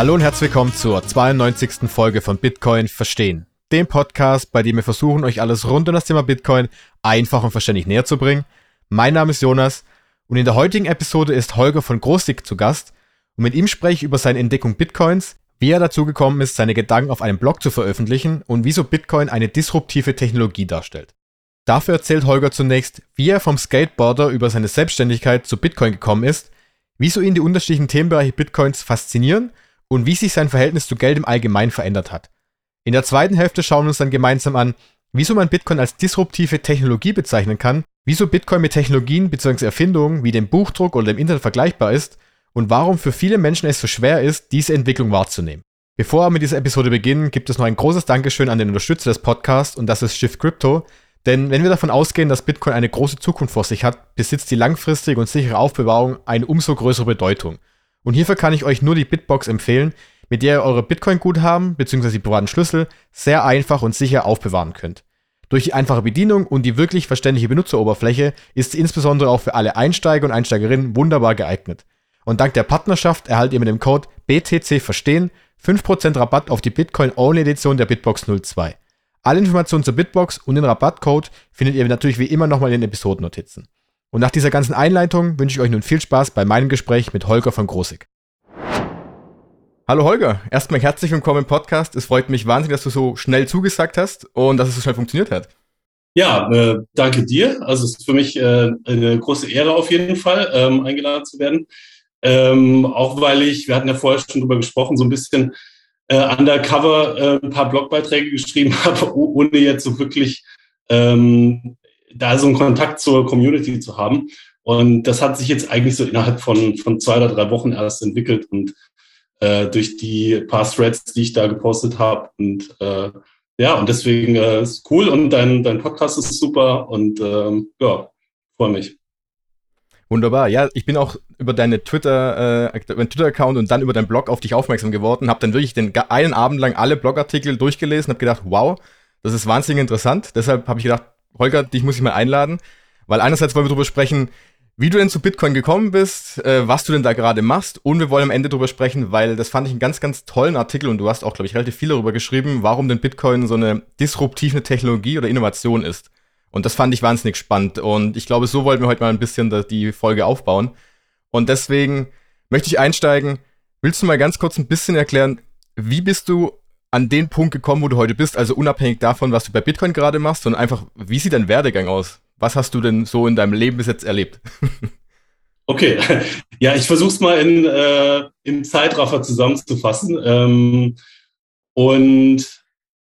Hallo und herzlich willkommen zur 92. Folge von Bitcoin Verstehen, dem Podcast, bei dem wir versuchen, euch alles rund um das Thema Bitcoin einfach und verständlich näher zu bringen. Mein Name ist Jonas und in der heutigen Episode ist Holger von Großdick zu Gast und mit ihm spreche ich über seine Entdeckung Bitcoins, wie er dazu gekommen ist, seine Gedanken auf einem Blog zu veröffentlichen und wieso Bitcoin eine disruptive Technologie darstellt. Dafür erzählt Holger zunächst, wie er vom Skateboarder über seine Selbstständigkeit zu Bitcoin gekommen ist, wieso ihn die unterschiedlichen Themenbereiche Bitcoins faszinieren und wie sich sein Verhältnis zu Geld im Allgemeinen verändert hat. In der zweiten Hälfte schauen wir uns dann gemeinsam an, wieso man Bitcoin als disruptive Technologie bezeichnen kann, wieso Bitcoin mit Technologien bzw. Erfindungen wie dem Buchdruck oder dem Internet vergleichbar ist und warum für viele Menschen es so schwer ist, diese Entwicklung wahrzunehmen. Bevor wir mit dieser Episode beginnen, gibt es noch ein großes Dankeschön an den Unterstützer des Podcasts und das ist Shift Crypto. Denn wenn wir davon ausgehen, dass Bitcoin eine große Zukunft vor sich hat, besitzt die langfristige und sichere Aufbewahrung eine umso größere Bedeutung. Und hierfür kann ich euch nur die Bitbox empfehlen, mit der ihr eure Bitcoin-Guthaben bzw. die privaten Schlüssel sehr einfach und sicher aufbewahren könnt. Durch die einfache Bedienung und die wirklich verständliche Benutzeroberfläche ist sie insbesondere auch für alle Einsteiger und Einsteigerinnen wunderbar geeignet. Und dank der Partnerschaft erhaltet ihr mit dem Code BTC Verstehen 5% Rabatt auf die Bitcoin-Only-Edition der Bitbox 02. Alle Informationen zur Bitbox und den Rabattcode findet ihr natürlich wie immer nochmal in den Episodennotizen. Und nach dieser ganzen Einleitung wünsche ich euch nun viel Spaß bei meinem Gespräch mit Holger von Großig. Hallo Holger, erstmal herzlich willkommen im Podcast. Es freut mich wahnsinnig, dass du so schnell zugesagt hast und dass es so schnell funktioniert hat. Ja, äh, danke dir. Also es ist für mich äh, eine große Ehre auf jeden Fall, ähm, eingeladen zu werden. Ähm, auch weil ich, wir hatten ja vorher schon drüber gesprochen, so ein bisschen äh, undercover äh, ein paar Blogbeiträge geschrieben habe, ohne jetzt so wirklich ähm, da so einen Kontakt zur Community zu haben. Und das hat sich jetzt eigentlich so innerhalb von, von zwei oder drei Wochen erst entwickelt und äh, durch die paar Threads, die ich da gepostet habe. Und äh, ja, und deswegen äh, ist cool und dein, dein Podcast ist super und ähm, ja, freue mich. Wunderbar. Ja, ich bin auch über deine Twitter, äh, über Twitter-Account und dann über deinen Blog auf dich aufmerksam geworden, habe dann wirklich den einen Abend lang alle Blogartikel durchgelesen, habe gedacht, wow, das ist wahnsinnig interessant. Deshalb habe ich gedacht, Holger, dich muss ich mal einladen, weil einerseits wollen wir darüber sprechen, wie du denn zu Bitcoin gekommen bist, äh, was du denn da gerade machst und wir wollen am Ende darüber sprechen, weil das fand ich einen ganz, ganz tollen Artikel und du hast auch, glaube ich, relativ viel darüber geschrieben, warum denn Bitcoin so eine disruptive Technologie oder Innovation ist. Und das fand ich wahnsinnig spannend und ich glaube, so wollten wir heute mal ein bisschen die Folge aufbauen. Und deswegen möchte ich einsteigen. Willst du mal ganz kurz ein bisschen erklären, wie bist du an den Punkt gekommen, wo du heute bist, also unabhängig davon, was du bei Bitcoin gerade machst, sondern einfach, wie sieht dein Werdegang aus? Was hast du denn so in deinem Leben bis jetzt erlebt? Okay, ja, ich versuche es mal in, äh, im Zeitraffer zusammenzufassen. Ähm, und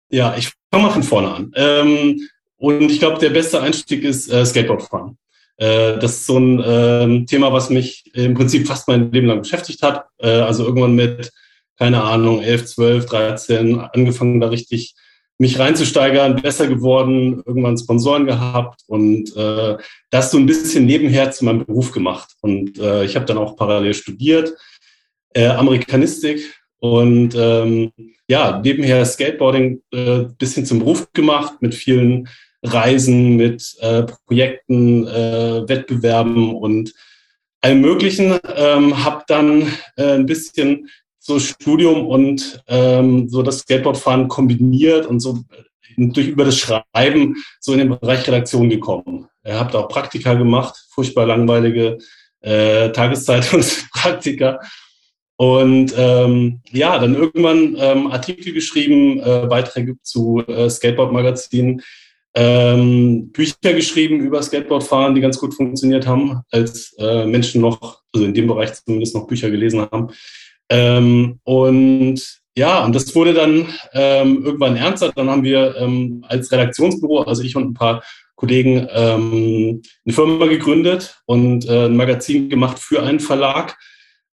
ja, ich fange mal von vorne an. Ähm, und ich glaube, der beste Einstieg ist äh, Skateboardfahren. Äh, das ist so ein äh, Thema, was mich im Prinzip fast mein Leben lang beschäftigt hat. Äh, also irgendwann mit keine Ahnung, 11, 12, 13, angefangen da richtig mich reinzusteigern, besser geworden, irgendwann Sponsoren gehabt und äh, das so ein bisschen nebenher zu meinem Beruf gemacht. Und äh, ich habe dann auch parallel studiert, äh, Amerikanistik und ähm, ja, nebenher Skateboarding äh, bisschen zum Beruf gemacht mit vielen Reisen, mit äh, Projekten, äh, Wettbewerben und allem Möglichen. Ähm, habe dann äh, ein bisschen so Studium und ähm, so das Skateboardfahren kombiniert und so durch über das Schreiben so in den Bereich Redaktion gekommen. Er hat auch Praktika gemacht, furchtbar langweilige äh, Tageszeitungspraktika. Und ähm, ja, dann irgendwann ähm, Artikel geschrieben, äh, Beiträge zu äh, Skateboard-Magazinen, ähm, Bücher geschrieben über Skateboardfahren, die ganz gut funktioniert haben, als äh, Menschen noch, also in dem Bereich zumindest noch Bücher gelesen haben. Ähm, und ja, und das wurde dann ähm, irgendwann ernster. Dann haben wir ähm, als Redaktionsbüro, also ich und ein paar Kollegen, ähm, eine Firma gegründet und äh, ein Magazin gemacht für einen Verlag.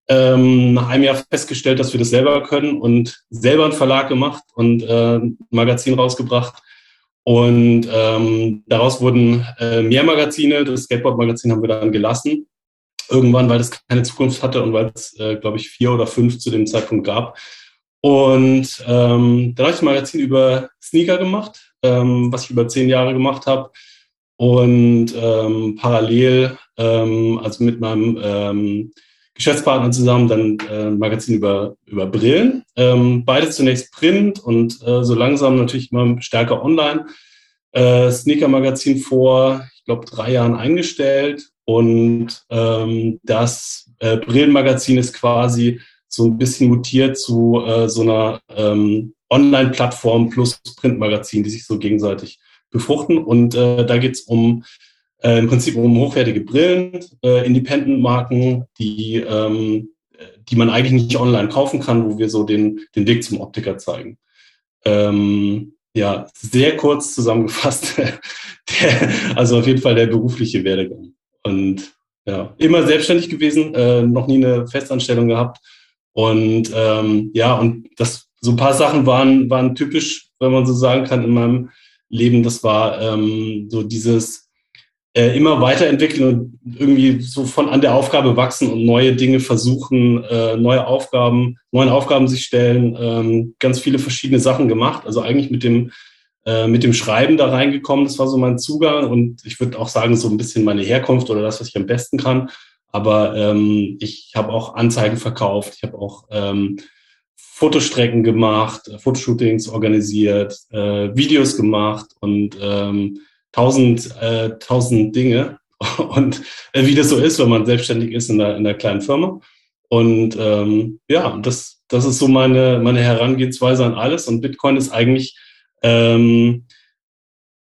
Ähm, nach einem Jahr festgestellt, dass wir das selber können und selber einen Verlag gemacht und äh, ein Magazin rausgebracht. Und ähm, daraus wurden äh, mehr Magazine. Das Skateboard-Magazin haben wir dann gelassen irgendwann, weil das keine Zukunft hatte und weil es, äh, glaube ich, vier oder fünf zu dem Zeitpunkt gab. Und ähm, dann habe ich ein Magazin über Sneaker gemacht, ähm, was ich über zehn Jahre gemacht habe. Und ähm, parallel, ähm, also mit meinem ähm, Geschäftspartner zusammen dann äh, ein Magazin über, über Brillen. Ähm, beides zunächst Print und äh, so langsam natürlich immer stärker online. Äh, Sneaker-Magazin vor, ich glaube, drei Jahren eingestellt. Und ähm, das äh, Brillenmagazin ist quasi so ein bisschen mutiert zu äh, so einer ähm, Online-Plattform plus Printmagazin, die sich so gegenseitig befruchten. Und äh, da geht es um äh, im Prinzip um hochwertige Brillen, äh, Independent-Marken, die, ähm, die man eigentlich nicht online kaufen kann, wo wir so den, den Weg zum Optiker zeigen. Ähm, ja, sehr kurz zusammengefasst. der, also auf jeden Fall der berufliche Werdegang. Und ja, immer selbstständig gewesen, äh, noch nie eine Festanstellung gehabt. Und ähm, ja, und das so ein paar Sachen waren, waren typisch, wenn man so sagen kann, in meinem Leben. Das war ähm, so dieses äh, immer weiterentwickeln und irgendwie so von an der Aufgabe wachsen und neue Dinge versuchen, äh, neue Aufgaben, neuen Aufgaben sich stellen, ähm, ganz viele verschiedene Sachen gemacht. Also eigentlich mit dem äh, mit dem Schreiben da reingekommen. Das war so mein Zugang und ich würde auch sagen, so ein bisschen meine Herkunft oder das, was ich am besten kann. Aber ähm, ich habe auch Anzeigen verkauft, ich habe auch ähm, Fotostrecken gemacht, äh, Fotoshootings organisiert, äh, Videos gemacht und ähm, tausend, äh, tausend Dinge. Und äh, wie das so ist, wenn man selbstständig ist in einer, in einer kleinen Firma. Und ähm, ja, das, das ist so meine, meine Herangehensweise an alles. Und Bitcoin ist eigentlich ähm,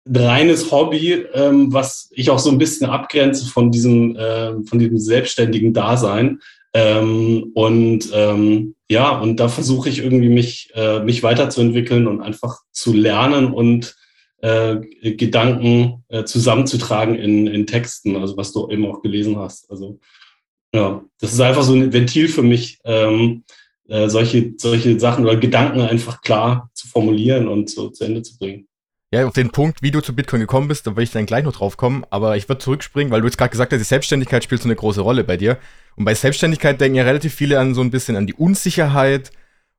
reines Hobby, ähm, was ich auch so ein bisschen abgrenze von diesem, äh, von diesem selbstständigen Dasein. Ähm, und ähm, ja, und da versuche ich irgendwie mich, äh, mich weiterzuentwickeln und einfach zu lernen und äh, Gedanken äh, zusammenzutragen in, in Texten, also was du eben auch gelesen hast. Also ja, das ist einfach so ein Ventil für mich, ähm, äh, solche, solche Sachen oder Gedanken einfach klar zu formulieren und so zu Ende zu bringen. Ja, auf den Punkt, wie du zu Bitcoin gekommen bist, da will ich dann gleich noch drauf kommen, aber ich würde zurückspringen, weil du jetzt gerade gesagt hast, die Selbstständigkeit spielt so eine große Rolle bei dir. Und bei Selbstständigkeit denken ja relativ viele an so ein bisschen an die Unsicherheit,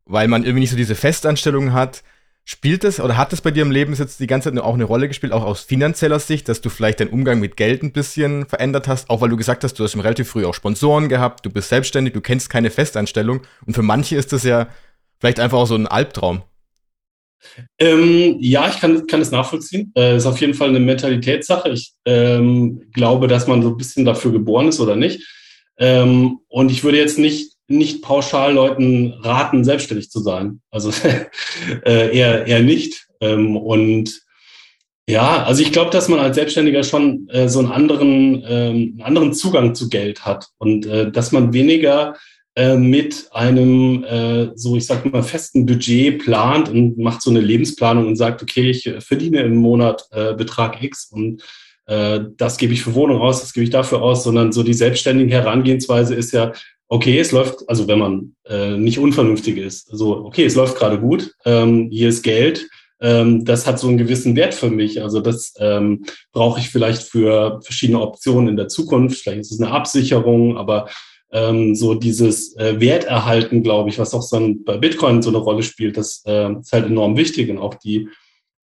weil man irgendwie nicht so diese Festanstellungen hat. Spielt es oder hat es bei dir im Leben jetzt die ganze Zeit auch eine Rolle gespielt, auch aus finanzieller Sicht, dass du vielleicht deinen Umgang mit Geld ein bisschen verändert hast, auch weil du gesagt hast, du hast schon relativ früh auch Sponsoren gehabt, du bist selbstständig, du kennst keine Festanstellung und für manche ist das ja vielleicht einfach auch so ein Albtraum. Ähm, ja, ich kann, kann es nachvollziehen. Äh, ist auf jeden Fall eine Mentalitätssache. Ich ähm, glaube, dass man so ein bisschen dafür geboren ist oder nicht. Ähm, und ich würde jetzt nicht, nicht pauschal Leuten raten, selbstständig zu sein. Also äh, eher, eher nicht. Ähm, und ja, also ich glaube, dass man als Selbstständiger schon äh, so einen anderen, ähm, einen anderen Zugang zu Geld hat und äh, dass man weniger äh, mit einem, äh, so ich sag mal, festen Budget plant und macht so eine Lebensplanung und sagt, okay, ich äh, verdiene im Monat Betrag X und das gebe ich für Wohnung aus, das gebe ich dafür aus, sondern so die selbstständige Herangehensweise ist ja, okay, es läuft, also wenn man äh, nicht unvernünftig ist, so, okay, es läuft gerade gut, ähm, hier ist Geld, ähm, das hat so einen gewissen Wert für mich. Also das ähm, brauche ich vielleicht für verschiedene Optionen in der Zukunft. Vielleicht ist es eine Absicherung, aber ähm, so dieses äh, Werterhalten, glaube ich, was auch dann bei Bitcoin so eine Rolle spielt, das äh, ist halt enorm wichtig und auch die,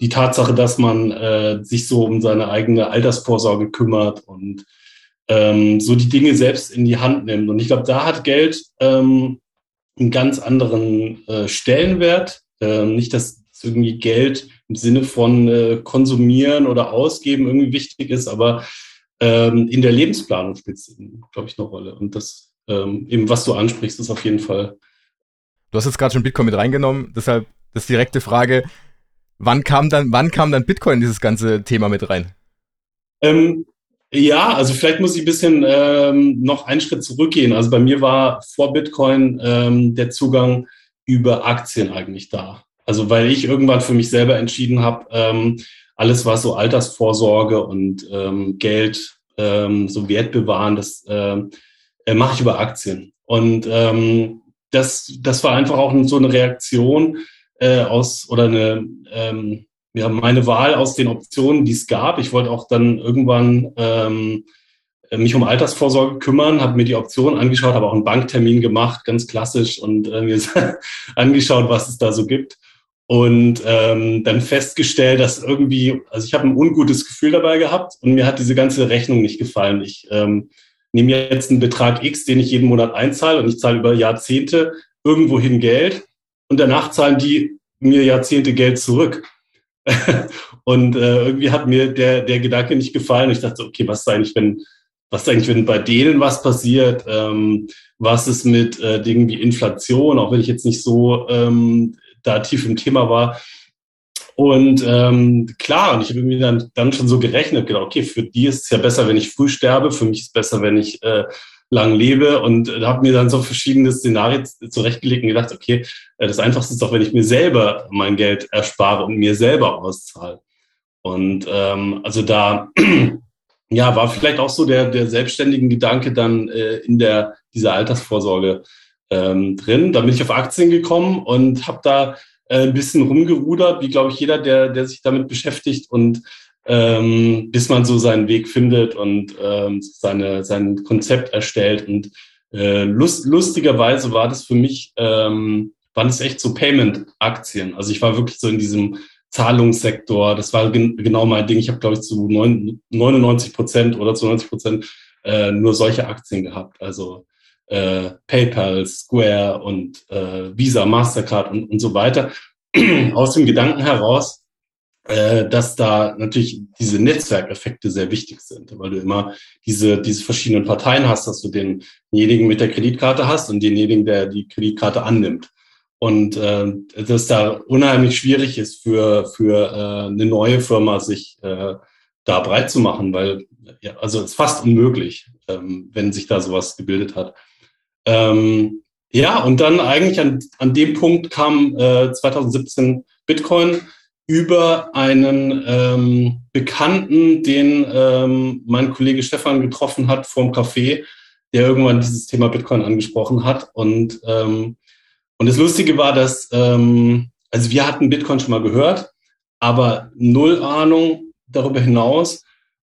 die Tatsache, dass man äh, sich so um seine eigene Altersvorsorge kümmert und ähm, so die Dinge selbst in die Hand nimmt. Und ich glaube, da hat Geld ähm, einen ganz anderen äh, Stellenwert. Ähm, nicht, dass irgendwie Geld im Sinne von äh, konsumieren oder ausgeben irgendwie wichtig ist, aber ähm, in der Lebensplanung spielt es, glaube ich, eine Rolle. Und das ähm, eben was du ansprichst, ist auf jeden Fall. Du hast jetzt gerade schon Bitcoin mit reingenommen, deshalb das direkte Frage, wann kam dann, wann kam dann Bitcoin in dieses ganze Thema mit rein? Ähm, ja, also vielleicht muss ich ein bisschen ähm, noch einen Schritt zurückgehen. Also bei mir war vor Bitcoin ähm, der Zugang über Aktien eigentlich da. Also weil ich irgendwann für mich selber entschieden habe, ähm, alles was so Altersvorsorge und ähm, Geld ähm, so Wert bewahren, das ähm, äh, mache ich über Aktien. Und ähm, das, das war einfach auch so eine Reaktion äh, aus oder eine ähm, ja, meine Wahl aus den Optionen, die es gab. Ich wollte auch dann irgendwann ähm, mich um Altersvorsorge kümmern, habe mir die Optionen angeschaut, habe auch einen Banktermin gemacht, ganz klassisch, und äh, mir angeschaut, was es da so gibt. Und ähm, dann festgestellt, dass irgendwie, also ich habe ein ungutes Gefühl dabei gehabt und mir hat diese ganze Rechnung nicht gefallen. Ich ähm, nehme jetzt einen Betrag X, den ich jeden Monat einzahle und ich zahle über Jahrzehnte irgendwohin Geld und danach zahlen die mir Jahrzehnte Geld zurück. und äh, irgendwie hat mir der, der Gedanke nicht gefallen. Ich dachte, okay, was ist eigentlich, wenn, was ist eigentlich, wenn bei denen was passiert? Ähm, was ist mit äh, Dingen wie Inflation, auch wenn ich jetzt nicht so ähm, da tief im Thema war. Und ähm, klar, und ich habe irgendwie dann, dann schon so gerechnet, gedacht, okay, für die ist es ja besser, wenn ich früh sterbe, für mich ist es besser, wenn ich äh, lang lebe und äh, habe mir dann so verschiedene Szenarien zurechtgelegt und gedacht, okay, äh, das Einfachste ist doch, wenn ich mir selber mein Geld erspare und mir selber auszahle. Und ähm, also da ja, war vielleicht auch so der, der selbstständigen Gedanke dann äh, in der dieser Altersvorsorge ähm, drin. Da bin ich auf Aktien gekommen und habe da äh, ein bisschen rumgerudert, wie glaube ich jeder, der, der sich damit beschäftigt und ähm, bis man so seinen Weg findet und ähm, seine, sein Konzept erstellt. Und äh, lust, lustigerweise war das für mich, ähm, waren es echt so Payment-Aktien. Also ich war wirklich so in diesem Zahlungssektor. Das war gen genau mein Ding. Ich habe, glaube ich, zu 99 Prozent oder zu 90 Prozent äh, nur solche Aktien gehabt. Also äh, PayPal, Square und äh, Visa, Mastercard und, und so weiter. Aus dem Gedanken heraus, äh, dass da natürlich diese Netzwerkeffekte sehr wichtig sind, weil du immer diese, diese verschiedenen Parteien hast, dass du denjenigen mit der Kreditkarte hast und denjenigen, der die Kreditkarte annimmt. Und äh, dass da unheimlich schwierig ist für, für äh, eine neue Firma, sich äh, da breit zu machen, weil ja, also es ist fast unmöglich, ähm, wenn sich da sowas gebildet hat. Ähm, ja, und dann eigentlich an, an dem Punkt kam äh, 2017 Bitcoin über einen ähm, Bekannten, den ähm, mein Kollege Stefan getroffen hat vom Café, der irgendwann dieses Thema Bitcoin angesprochen hat. Und, ähm, und das Lustige war, dass, ähm, also wir hatten Bitcoin schon mal gehört, aber null Ahnung darüber hinaus.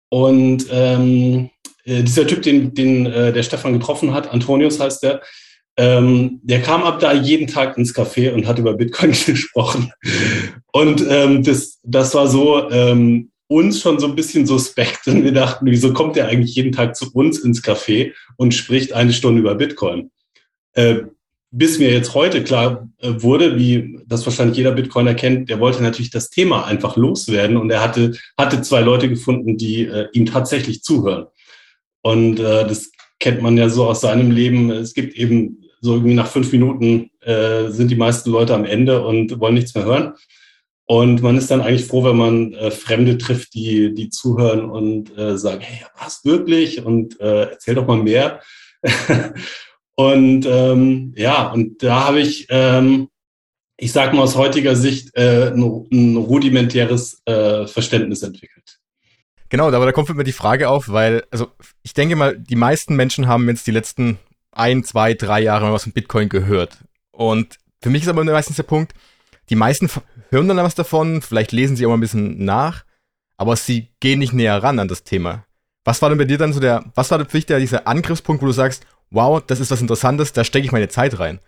Und ähm, äh, dieser Typ, den, den äh, der Stefan getroffen hat, Antonius heißt der, ähm, der kam ab da jeden Tag ins Café und hat über Bitcoin gesprochen. Und ähm, das, das war so ähm, uns schon so ein bisschen suspekt. Und wir dachten, wieso kommt der eigentlich jeden Tag zu uns ins Café und spricht eine Stunde über Bitcoin? Äh, bis mir jetzt heute klar äh, wurde, wie das wahrscheinlich jeder Bitcoiner kennt, der wollte natürlich das Thema einfach loswerden und er hatte, hatte zwei Leute gefunden, die äh, ihm tatsächlich zuhören. Und äh, das kennt man ja so aus seinem Leben. Es gibt eben so irgendwie nach fünf Minuten äh, sind die meisten Leute am Ende und wollen nichts mehr hören. Und man ist dann eigentlich froh, wenn man äh, Fremde trifft, die, die zuhören und äh, sagen, hey, passt wirklich und äh, erzähl doch mal mehr. und ähm, ja, und da habe ich, ähm, ich sage mal aus heutiger Sicht, äh, ein, ein rudimentäres äh, Verständnis entwickelt. Genau, aber da kommt mir die Frage auf, weil, also ich denke mal, die meisten Menschen haben jetzt die letzten ein, zwei, drei Jahre was von Bitcoin gehört. Und für mich ist aber meistens der Punkt, die meisten hören dann was davon, vielleicht lesen sie auch mal ein bisschen nach, aber sie gehen nicht näher ran an das Thema. Was war denn bei dir dann so der, was war für dich dieser Angriffspunkt, wo du sagst, wow, das ist was Interessantes, da stecke ich meine Zeit rein?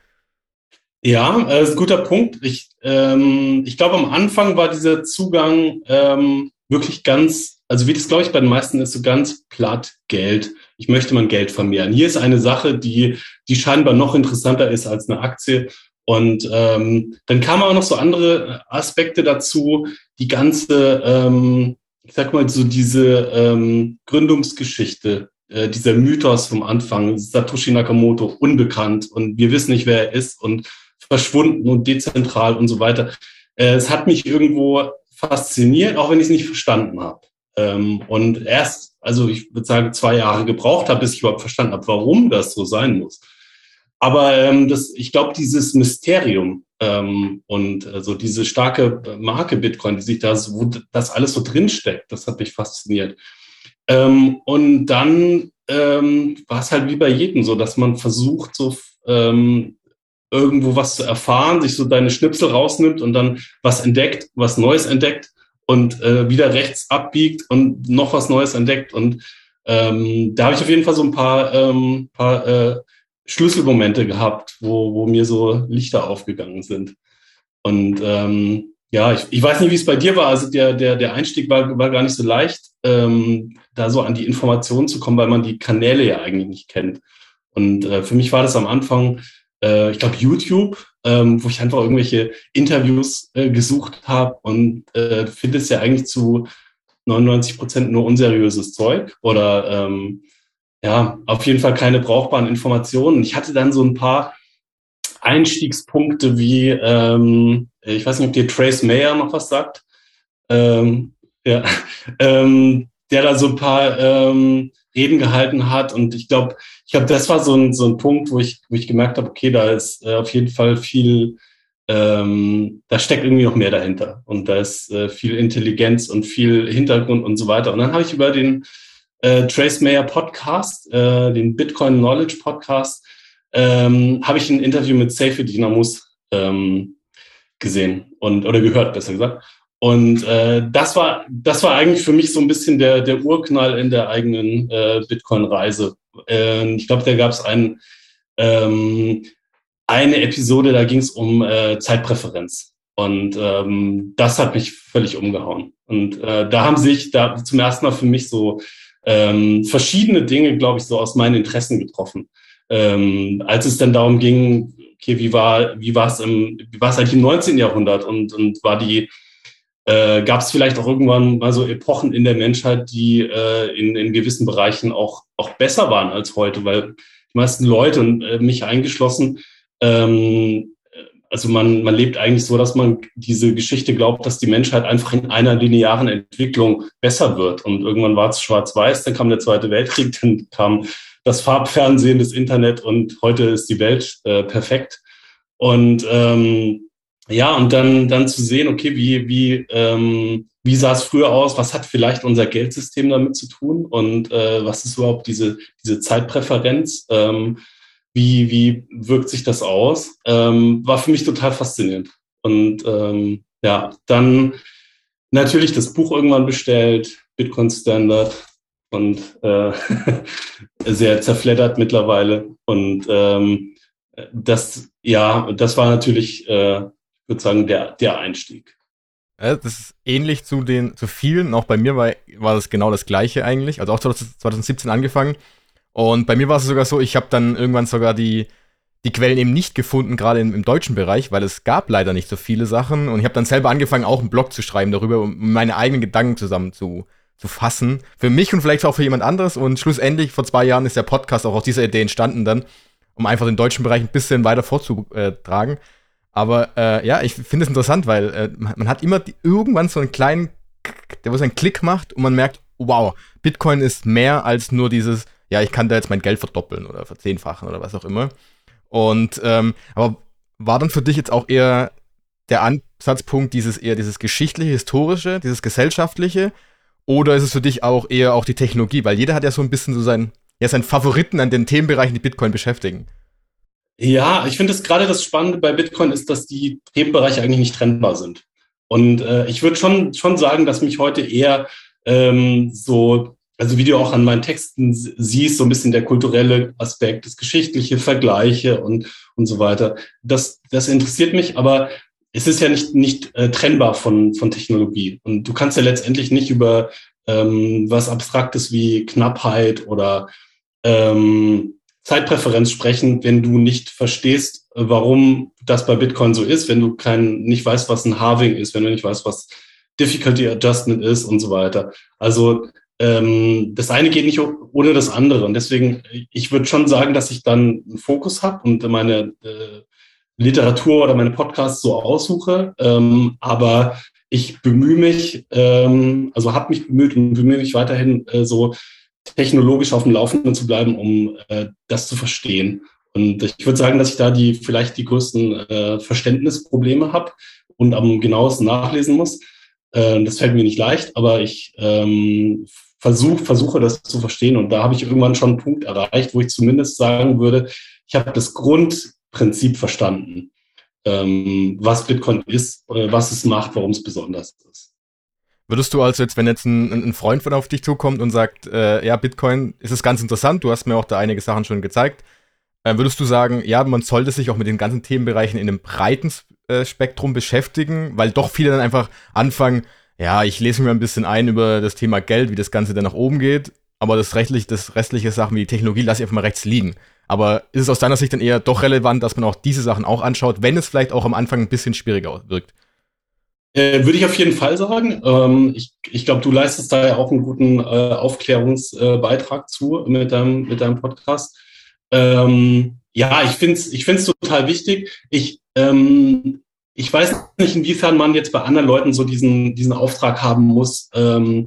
Ja, äh, ist ein guter Punkt. Ich, ähm, ich glaube, am Anfang war dieser Zugang ähm, wirklich ganz, also wie das, glaube ich, bei den meisten ist, so ganz platt Geld ich möchte mein Geld vermehren. Hier ist eine Sache, die, die scheinbar noch interessanter ist als eine Aktie. Und ähm, dann kamen auch noch so andere Aspekte dazu, die ganze, ähm, ich sag mal, so diese ähm, Gründungsgeschichte, äh, dieser Mythos vom Anfang, Satoshi Nakamoto, unbekannt und wir wissen nicht, wer er ist und verschwunden und dezentral und so weiter. Äh, es hat mich irgendwo fasziniert, auch wenn ich es nicht verstanden habe. Ähm, und erst, also ich würde sagen, zwei Jahre gebraucht habe, bis ich überhaupt verstanden habe, warum das so sein muss. Aber ähm, das, ich glaube, dieses Mysterium ähm, und also diese starke Marke Bitcoin, die sich da, so, wo das alles so drinsteckt, das hat mich fasziniert. Ähm, und dann ähm, war es halt wie bei jedem so, dass man versucht, so ähm, irgendwo was zu erfahren, sich so deine Schnipsel rausnimmt und dann was entdeckt, was Neues entdeckt und äh, wieder rechts abbiegt und noch was Neues entdeckt. Und ähm, da habe ich auf jeden Fall so ein paar, ähm, paar äh, Schlüsselmomente gehabt, wo, wo mir so Lichter aufgegangen sind. Und ähm, ja, ich, ich weiß nicht, wie es bei dir war. Also der, der, der Einstieg war, war gar nicht so leicht. Ähm, da so an die Informationen zu kommen, weil man die Kanäle ja eigentlich nicht kennt. Und äh, für mich war das am Anfang, äh, ich glaube, YouTube, ähm, wo ich einfach irgendwelche Interviews äh, gesucht habe und äh, finde es ja eigentlich zu 99 Prozent nur unseriöses Zeug oder ähm, ja, auf jeden Fall keine brauchbaren Informationen. Ich hatte dann so ein paar Einstiegspunkte wie, ähm, ich weiß nicht, ob dir Trace Mayer noch was sagt. Ähm, ja, ähm, der da so ein paar ähm, Reden gehalten hat. Und ich glaube, ich glaube, das war so ein, so ein Punkt, wo ich, wo ich gemerkt habe, okay, da ist äh, auf jeden Fall viel, ähm, da steckt irgendwie noch mehr dahinter. Und da ist äh, viel Intelligenz und viel Hintergrund und so weiter. Und dann habe ich über den äh, Trace Mayer Podcast, äh, den Bitcoin Knowledge Podcast, ähm, habe ich ein Interview mit Seyfi Dinamus ähm, gesehen und oder gehört, besser gesagt. Und äh, das war das war eigentlich für mich so ein bisschen der der Urknall in der eigenen äh, Bitcoin-Reise. Äh, ich glaube, da gab es ein, ähm, eine Episode, da ging es um äh, Zeitpräferenz. Und ähm, das hat mich völlig umgehauen. Und äh, da haben sich da zum ersten Mal für mich so ähm, verschiedene Dinge, glaube ich, so aus meinen Interessen getroffen. Ähm, als es dann darum ging, okay, wie war, wie war es im, wie war es eigentlich im 19. Jahrhundert und, und war die, äh, gab es vielleicht auch irgendwann mal so Epochen in der Menschheit, die äh, in, in gewissen Bereichen auch, auch besser waren als heute, weil die meisten Leute und äh, mich eingeschlossen, ähm, also man, man lebt eigentlich so, dass man diese Geschichte glaubt, dass die Menschheit einfach in einer linearen Entwicklung besser wird. Und irgendwann war es schwarz-weiß, dann kam der Zweite Weltkrieg, dann kam das Farbfernsehen, das Internet und heute ist die Welt äh, perfekt. Und ähm, ja, und dann, dann zu sehen, okay, wie, wie, ähm, wie sah es früher aus? Was hat vielleicht unser Geldsystem damit zu tun? Und äh, was ist überhaupt diese, diese Zeitpräferenz? Ähm, wie, wie wirkt sich das aus? Ähm, war für mich total faszinierend. Und ähm, ja, dann natürlich das Buch irgendwann bestellt, Bitcoin Standard und äh, sehr zerfleddert mittlerweile. Und ähm, das, ja, das war natürlich äh, würde sagen, der, der Einstieg. Ja, das ist ähnlich zu den, zu vielen. Auch bei mir war, war das genau das Gleiche eigentlich. Also auch 2017 angefangen. Und bei mir war es sogar so, ich habe dann irgendwann sogar die, die Quellen eben nicht gefunden, gerade im, im, deutschen Bereich, weil es gab leider nicht so viele Sachen. Und ich habe dann selber angefangen, auch einen Blog zu schreiben darüber, um meine eigenen Gedanken zusammen zu, zu fassen. Für mich und vielleicht auch für jemand anderes. Und schlussendlich, vor zwei Jahren, ist der Podcast auch aus dieser Idee entstanden dann, um einfach den deutschen Bereich ein bisschen weiter vorzutragen. Aber äh, ja, ich finde es interessant, weil äh, man hat immer die, irgendwann so einen kleinen, der wo so einen Klick macht und man merkt, wow, Bitcoin ist mehr als nur dieses, ja, ich kann da jetzt mein Geld verdoppeln oder verzehnfachen oder was auch immer. Und ähm, aber war dann für dich jetzt auch eher der Ansatzpunkt dieses eher dieses geschichtliche, historische, dieses gesellschaftliche, oder ist es für dich auch eher auch die Technologie? Weil jeder hat ja so ein bisschen so seinen, ja, seinen Favoriten an den Themenbereichen, die Bitcoin beschäftigen. Ja, ich finde es gerade das Spannende bei Bitcoin ist, dass die Themenbereiche eigentlich nicht trennbar sind. Und äh, ich würde schon, schon sagen, dass mich heute eher ähm, so, also wie du auch an meinen Texten siehst, so ein bisschen der kulturelle Aspekt, das geschichtliche, Vergleiche und, und so weiter. Das, das interessiert mich, aber es ist ja nicht, nicht äh, trennbar von, von Technologie. Und du kannst ja letztendlich nicht über ähm, was Abstraktes wie Knappheit oder ähm, Zeitpräferenz sprechen, wenn du nicht verstehst, äh, warum das bei Bitcoin so ist, wenn du kein, nicht weißt, was ein Halving ist, wenn du nicht weißt, was Difficulty Adjustment ist und so weiter. Also ähm, das eine geht nicht ohne das andere. Und deswegen, ich würde schon sagen, dass ich dann einen Fokus habe und meine äh, Literatur oder meine Podcasts so aussuche. Ähm, aber ich bemühe mich, ähm, also habe mich bemüht und bemühe mich weiterhin äh, so technologisch auf dem Laufenden zu bleiben, um äh, das zu verstehen. Und ich würde sagen, dass ich da die vielleicht die größten äh, Verständnisprobleme habe und am genauesten nachlesen muss. Äh, das fällt mir nicht leicht, aber ich ähm, versuch, versuche das zu verstehen. Und da habe ich irgendwann schon einen Punkt erreicht, wo ich zumindest sagen würde, ich habe das Grundprinzip verstanden, ähm, was Bitcoin ist, was es macht, warum es besonders ist. Würdest du also jetzt, wenn jetzt ein, ein Freund von auf dich zukommt und sagt, äh, ja, Bitcoin ist es ganz interessant, du hast mir auch da einige Sachen schon gezeigt, äh, würdest du sagen, ja, man sollte sich auch mit den ganzen Themenbereichen in einem breiten äh, Spektrum beschäftigen, weil doch viele dann einfach anfangen, ja, ich lese mir ein bisschen ein über das Thema Geld, wie das Ganze dann nach oben geht, aber das, rechtlich, das restliche Sachen wie die Technologie lasse ich einfach mal rechts liegen. Aber ist es aus deiner Sicht dann eher doch relevant, dass man auch diese Sachen auch anschaut, wenn es vielleicht auch am Anfang ein bisschen schwieriger wirkt? Äh, würde ich auf jeden Fall sagen. Ähm, ich ich glaube, du leistest da ja auch einen guten äh, Aufklärungsbeitrag äh, zu mit deinem, mit deinem Podcast. Ähm, ja, ich finde es ich find's total wichtig. Ich, ähm, ich weiß nicht, inwiefern man jetzt bei anderen Leuten so diesen, diesen Auftrag haben muss, äh,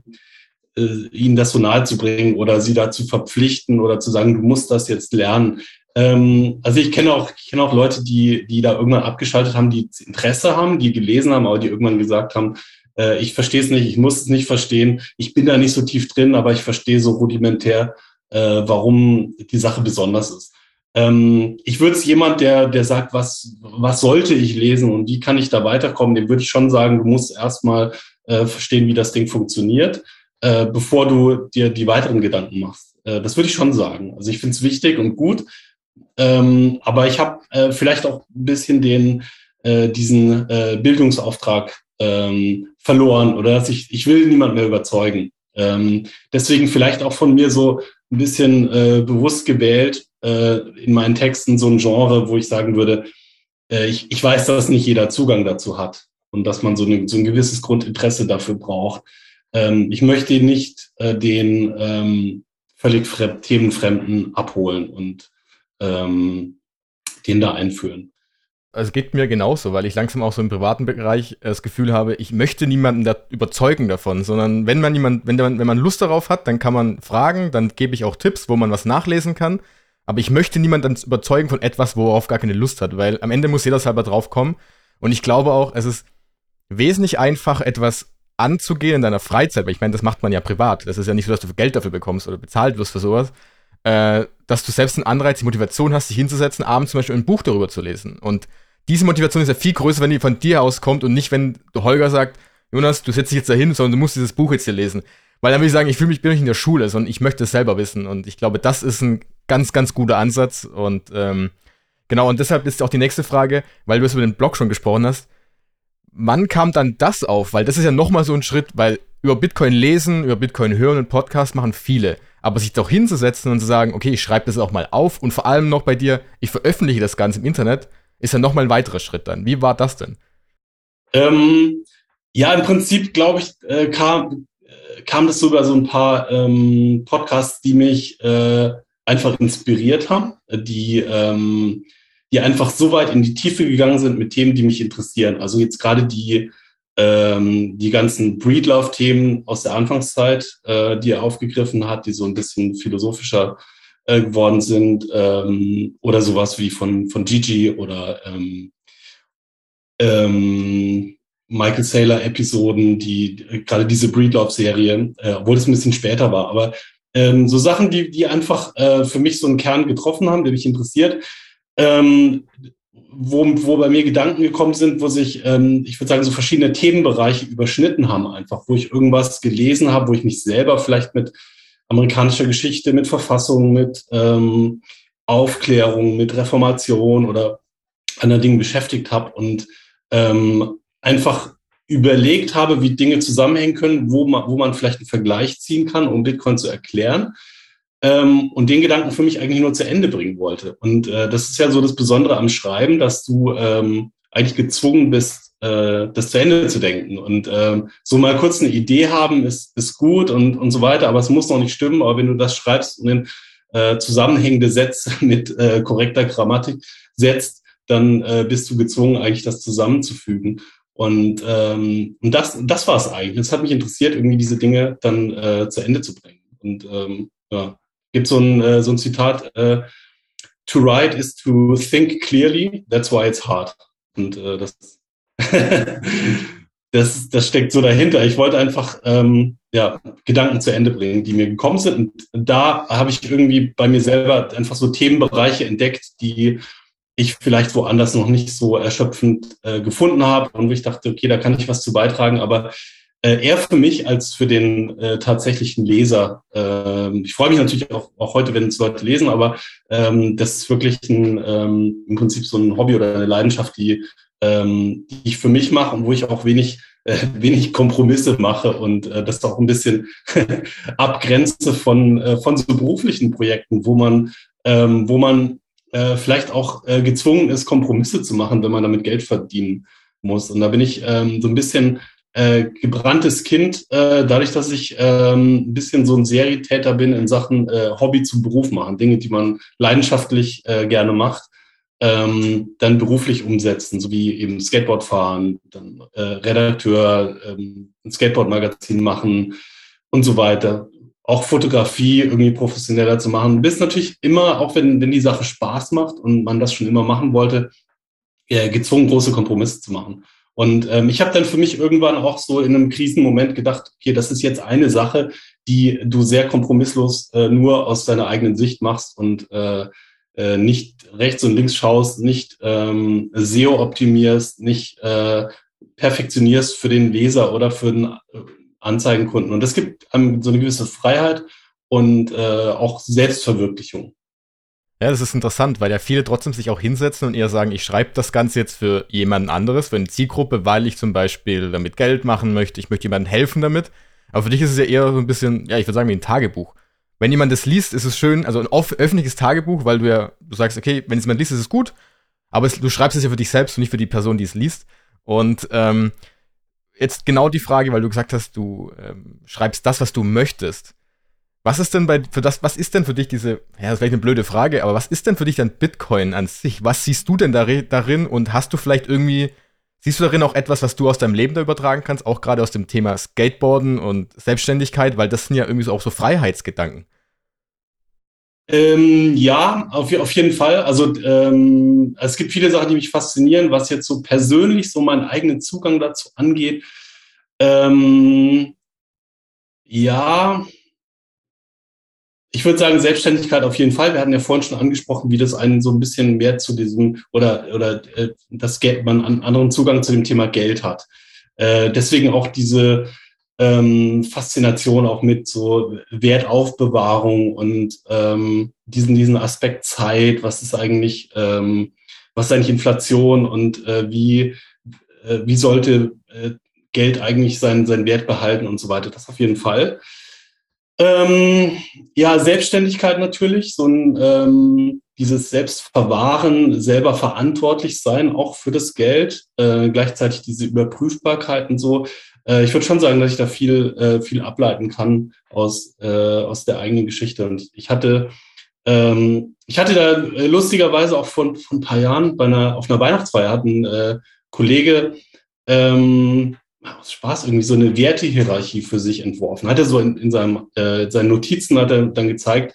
ihnen das so nahe zu bringen oder sie dazu verpflichten oder zu sagen, du musst das jetzt lernen. Ähm, also ich kenne auch, ich kenne auch Leute, die, die da irgendwann abgeschaltet haben, die Interesse haben, die gelesen haben, aber die irgendwann gesagt haben, äh, ich verstehe es nicht, ich muss es nicht verstehen, ich bin da nicht so tief drin, aber ich verstehe so rudimentär, äh, warum die Sache besonders ist. Ähm, ich würde es jemand, der, der sagt, was, was sollte ich lesen und wie kann ich da weiterkommen, dem würde ich schon sagen, du musst erstmal äh, verstehen, wie das Ding funktioniert äh, bevor du dir die weiteren Gedanken machst. Äh, das würde ich schon sagen. Also ich finde es wichtig und gut, ähm, aber ich habe äh, vielleicht auch ein bisschen den äh, diesen äh, Bildungsauftrag ähm, verloren oder dass ich ich will niemand mehr überzeugen. Ähm, deswegen vielleicht auch von mir so ein bisschen äh, bewusst gewählt äh, in meinen Texten so ein Genre, wo ich sagen würde, äh, ich, ich weiß, dass nicht jeder Zugang dazu hat und dass man so, eine, so ein gewisses Grundinteresse dafür braucht. Ähm, ich möchte nicht äh, den ähm, völlig themenfremden abholen und ähm, den da einführen. Also es geht mir genauso, weil ich langsam auch so im privaten Bereich das Gefühl habe, ich möchte niemanden da überzeugen davon, sondern wenn man jemand, wenn, man, wenn man Lust darauf hat, dann kann man fragen, dann gebe ich auch Tipps, wo man was nachlesen kann. Aber ich möchte niemanden überzeugen von etwas, worauf gar keine Lust hat, weil am Ende muss jeder selber drauf kommen. Und ich glaube auch, es ist wesentlich einfacher, etwas anzugehen in deiner Freizeit, weil ich meine, das macht man ja privat. Das ist ja nicht so, dass du Geld dafür bekommst oder bezahlt wirst für sowas, äh, dass du selbst einen Anreiz, die Motivation hast, dich hinzusetzen, abends zum Beispiel ein Buch darüber zu lesen. Und diese Motivation ist ja viel größer, wenn die von dir auskommt und nicht, wenn Holger sagt, Jonas, du setzt dich jetzt dahin, sondern du musst dieses Buch jetzt hier lesen. Weil dann will ich sagen, ich fühle mich, bin nicht in der Schule, sondern ich möchte es selber wissen. Und ich glaube, das ist ein ganz, ganz guter Ansatz. Und ähm, genau, und deshalb ist auch die nächste Frage, weil du es über den Blog schon gesprochen hast, wann kam dann das auf? Weil das ist ja nochmal so ein Schritt, weil über Bitcoin lesen, über Bitcoin hören und Podcast machen viele. Aber sich doch hinzusetzen und zu sagen, okay, ich schreibe das auch mal auf und vor allem noch bei dir, ich veröffentliche das Ganze im Internet, ist ja nochmal ein weiterer Schritt dann. Wie war das denn? Ähm, ja, im Prinzip, glaube ich, äh, kam, äh, kam das sogar so ein paar ähm, Podcasts, die mich äh, einfach inspiriert haben, die ähm, die einfach so weit in die Tiefe gegangen sind mit Themen, die mich interessieren. Also jetzt gerade die, ähm, die ganzen Breedlove-Themen aus der Anfangszeit, äh, die er aufgegriffen hat, die so ein bisschen philosophischer äh, geworden sind, ähm, oder sowas wie von, von Gigi oder ähm, ähm, Michael Saylor-Episoden, die äh, gerade diese Breedlove-Serie, äh, obwohl es ein bisschen später war, aber ähm, so Sachen, die, die einfach äh, für mich so einen Kern getroffen haben, der mich interessiert. Ähm, wo, wo bei mir Gedanken gekommen sind, wo sich, ähm, ich würde sagen, so verschiedene Themenbereiche überschnitten haben, einfach, wo ich irgendwas gelesen habe, wo ich mich selber vielleicht mit amerikanischer Geschichte, mit Verfassung, mit ähm, Aufklärung, mit Reformation oder anderen Dingen beschäftigt habe und ähm, einfach überlegt habe, wie Dinge zusammenhängen können, wo man, wo man vielleicht einen Vergleich ziehen kann, um Bitcoin zu erklären ähm, und den Gedanken für mich eigentlich nur zu Ende bringen wollte. Und äh, das ist ja so das Besondere am Schreiben, dass du ähm, eigentlich gezwungen bist, äh, das zu Ende zu denken. Und ähm, so mal kurz eine Idee haben ist, ist gut und, und so weiter, aber es muss noch nicht stimmen. Aber wenn du das schreibst und in äh, zusammenhängende Sätze mit äh, korrekter Grammatik setzt, dann äh, bist du gezwungen, eigentlich das zusammenzufügen. Und, ähm, und das, das war es eigentlich. Es hat mich interessiert, irgendwie diese Dinge dann äh, zu Ende zu bringen. Und ähm, ja gibt so ein, äh, so ein Zitat, äh, to write is to think clearly, that's why it's hard. Und äh, das, das, das steckt so dahinter. Ich wollte einfach ähm, ja, Gedanken zu Ende bringen, die mir gekommen sind. Und da habe ich irgendwie bei mir selber einfach so Themenbereiche entdeckt, die ich vielleicht woanders noch nicht so erschöpfend äh, gefunden habe und wo ich dachte, okay, da kann ich was zu beitragen, aber äh, eher für mich als für den äh, tatsächlichen Leser. Ähm, ich freue mich natürlich auch, auch heute, wenn es Leute lesen, aber ähm, das ist wirklich ein, ähm, im Prinzip so ein Hobby oder eine Leidenschaft, die, ähm, die ich für mich mache und wo ich auch wenig äh, wenig Kompromisse mache und äh, das auch ein bisschen abgrenze von, äh, von so beruflichen Projekten, wo man, ähm, wo man äh, vielleicht auch äh, gezwungen ist, Kompromisse zu machen, wenn man damit Geld verdienen muss. Und da bin ich ähm, so ein bisschen äh, gebranntes Kind, äh, dadurch, dass ich ähm, ein bisschen so ein Seritäter bin in Sachen äh, Hobby zum Beruf machen, Dinge, die man leidenschaftlich äh, gerne macht, ähm, dann beruflich umsetzen, so wie eben Skateboard fahren, dann äh, Redakteur, ähm, ein Skateboard-Magazin machen und so weiter. Auch Fotografie irgendwie professioneller zu machen. Du bist natürlich immer, auch wenn, wenn die Sache Spaß macht und man das schon immer machen wollte, äh, gezwungen, große Kompromisse zu machen. Und ähm, ich habe dann für mich irgendwann auch so in einem Krisenmoment gedacht, okay, das ist jetzt eine Sache, die du sehr kompromisslos äh, nur aus deiner eigenen Sicht machst und äh, äh, nicht rechts und links schaust, nicht ähm, SEO optimierst, nicht äh, perfektionierst für den Leser oder für den äh, Anzeigenkunden. Und das gibt einem so eine gewisse Freiheit und äh, auch Selbstverwirklichung. Ja, das ist interessant, weil ja viele trotzdem sich auch hinsetzen und eher sagen, ich schreibe das Ganze jetzt für jemanden anderes, für eine Zielgruppe, weil ich zum Beispiel damit Geld machen möchte, ich möchte jemandem helfen damit. Aber für dich ist es ja eher so ein bisschen, ja, ich würde sagen, wie ein Tagebuch. Wenn jemand das liest, ist es schön, also ein öffentliches Tagebuch, weil du ja, du sagst, okay, wenn es jemand liest, ist es gut, aber es, du schreibst es ja für dich selbst und nicht für die Person, die es liest. Und ähm, jetzt genau die Frage, weil du gesagt hast, du ähm, schreibst das, was du möchtest. Was ist denn bei für das, was ist denn für dich diese, ja, das ist vielleicht eine blöde Frage, aber was ist denn für dich dann Bitcoin an sich? Was siehst du denn darin und hast du vielleicht irgendwie, siehst du darin auch etwas, was du aus deinem Leben da übertragen kannst, auch gerade aus dem Thema Skateboarden und Selbstständigkeit, weil das sind ja irgendwie so auch so Freiheitsgedanken. Ähm, ja, auf, auf, jeden Fall. Also ähm, es gibt viele Sachen, die mich faszinieren, was jetzt so persönlich so meinen eigenen Zugang dazu angeht. Ähm, ja, ich würde sagen, Selbstständigkeit auf jeden Fall. Wir hatten ja vorhin schon angesprochen, wie das einen so ein bisschen mehr zu diesem oder, oder äh, das Geld, man einen anderen Zugang zu dem Thema Geld hat. Äh, deswegen auch diese ähm, Faszination auch mit so Wertaufbewahrung und ähm, diesen, diesen Aspekt Zeit, was ist eigentlich, ähm, was ist eigentlich Inflation und äh, wie, äh, wie sollte äh, Geld eigentlich seinen, seinen Wert behalten und so weiter. Das auf jeden Fall. Ähm, ja, Selbstständigkeit natürlich, so ein ähm, dieses Selbstverwahren, selber verantwortlich sein, auch für das Geld, äh, gleichzeitig diese Überprüfbarkeit und so. Äh, ich würde schon sagen, dass ich da viel, äh, viel ableiten kann aus, äh, aus der eigenen Geschichte. Und ich hatte, ähm, ich hatte da äh, lustigerweise auch vor, vor ein paar Jahren bei einer, auf einer Weihnachtsfeier hat ein äh, Kollege ähm, aus Spaß irgendwie so eine Wertehierarchie für sich entworfen. Hat er so in, in seinem, äh, seinen Notizen hat er dann gezeigt,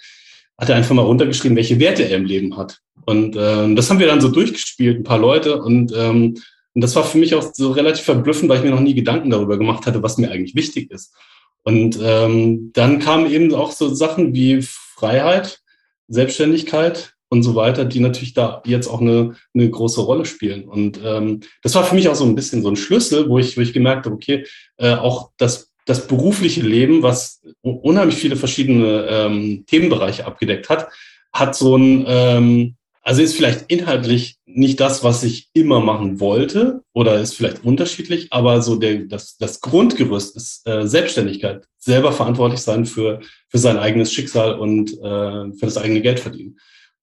hat er einfach mal runtergeschrieben, welche Werte er im Leben hat. Und ähm, das haben wir dann so durchgespielt, ein paar Leute. Und, ähm, und das war für mich auch so relativ verblüffend, weil ich mir noch nie Gedanken darüber gemacht hatte, was mir eigentlich wichtig ist. Und ähm, dann kamen eben auch so Sachen wie Freiheit, Selbstständigkeit, und so weiter, die natürlich da jetzt auch eine, eine große Rolle spielen. Und ähm, das war für mich auch so ein bisschen so ein Schlüssel, wo ich, wo ich gemerkt habe, okay, äh, auch das, das berufliche Leben, was unheimlich viele verschiedene ähm, Themenbereiche abgedeckt hat, hat so ein, ähm, also ist vielleicht inhaltlich nicht das, was ich immer machen wollte oder ist vielleicht unterschiedlich, aber so der, das, das Grundgerüst ist äh, Selbstständigkeit, selber verantwortlich sein für, für sein eigenes Schicksal und äh, für das eigene Geld verdienen.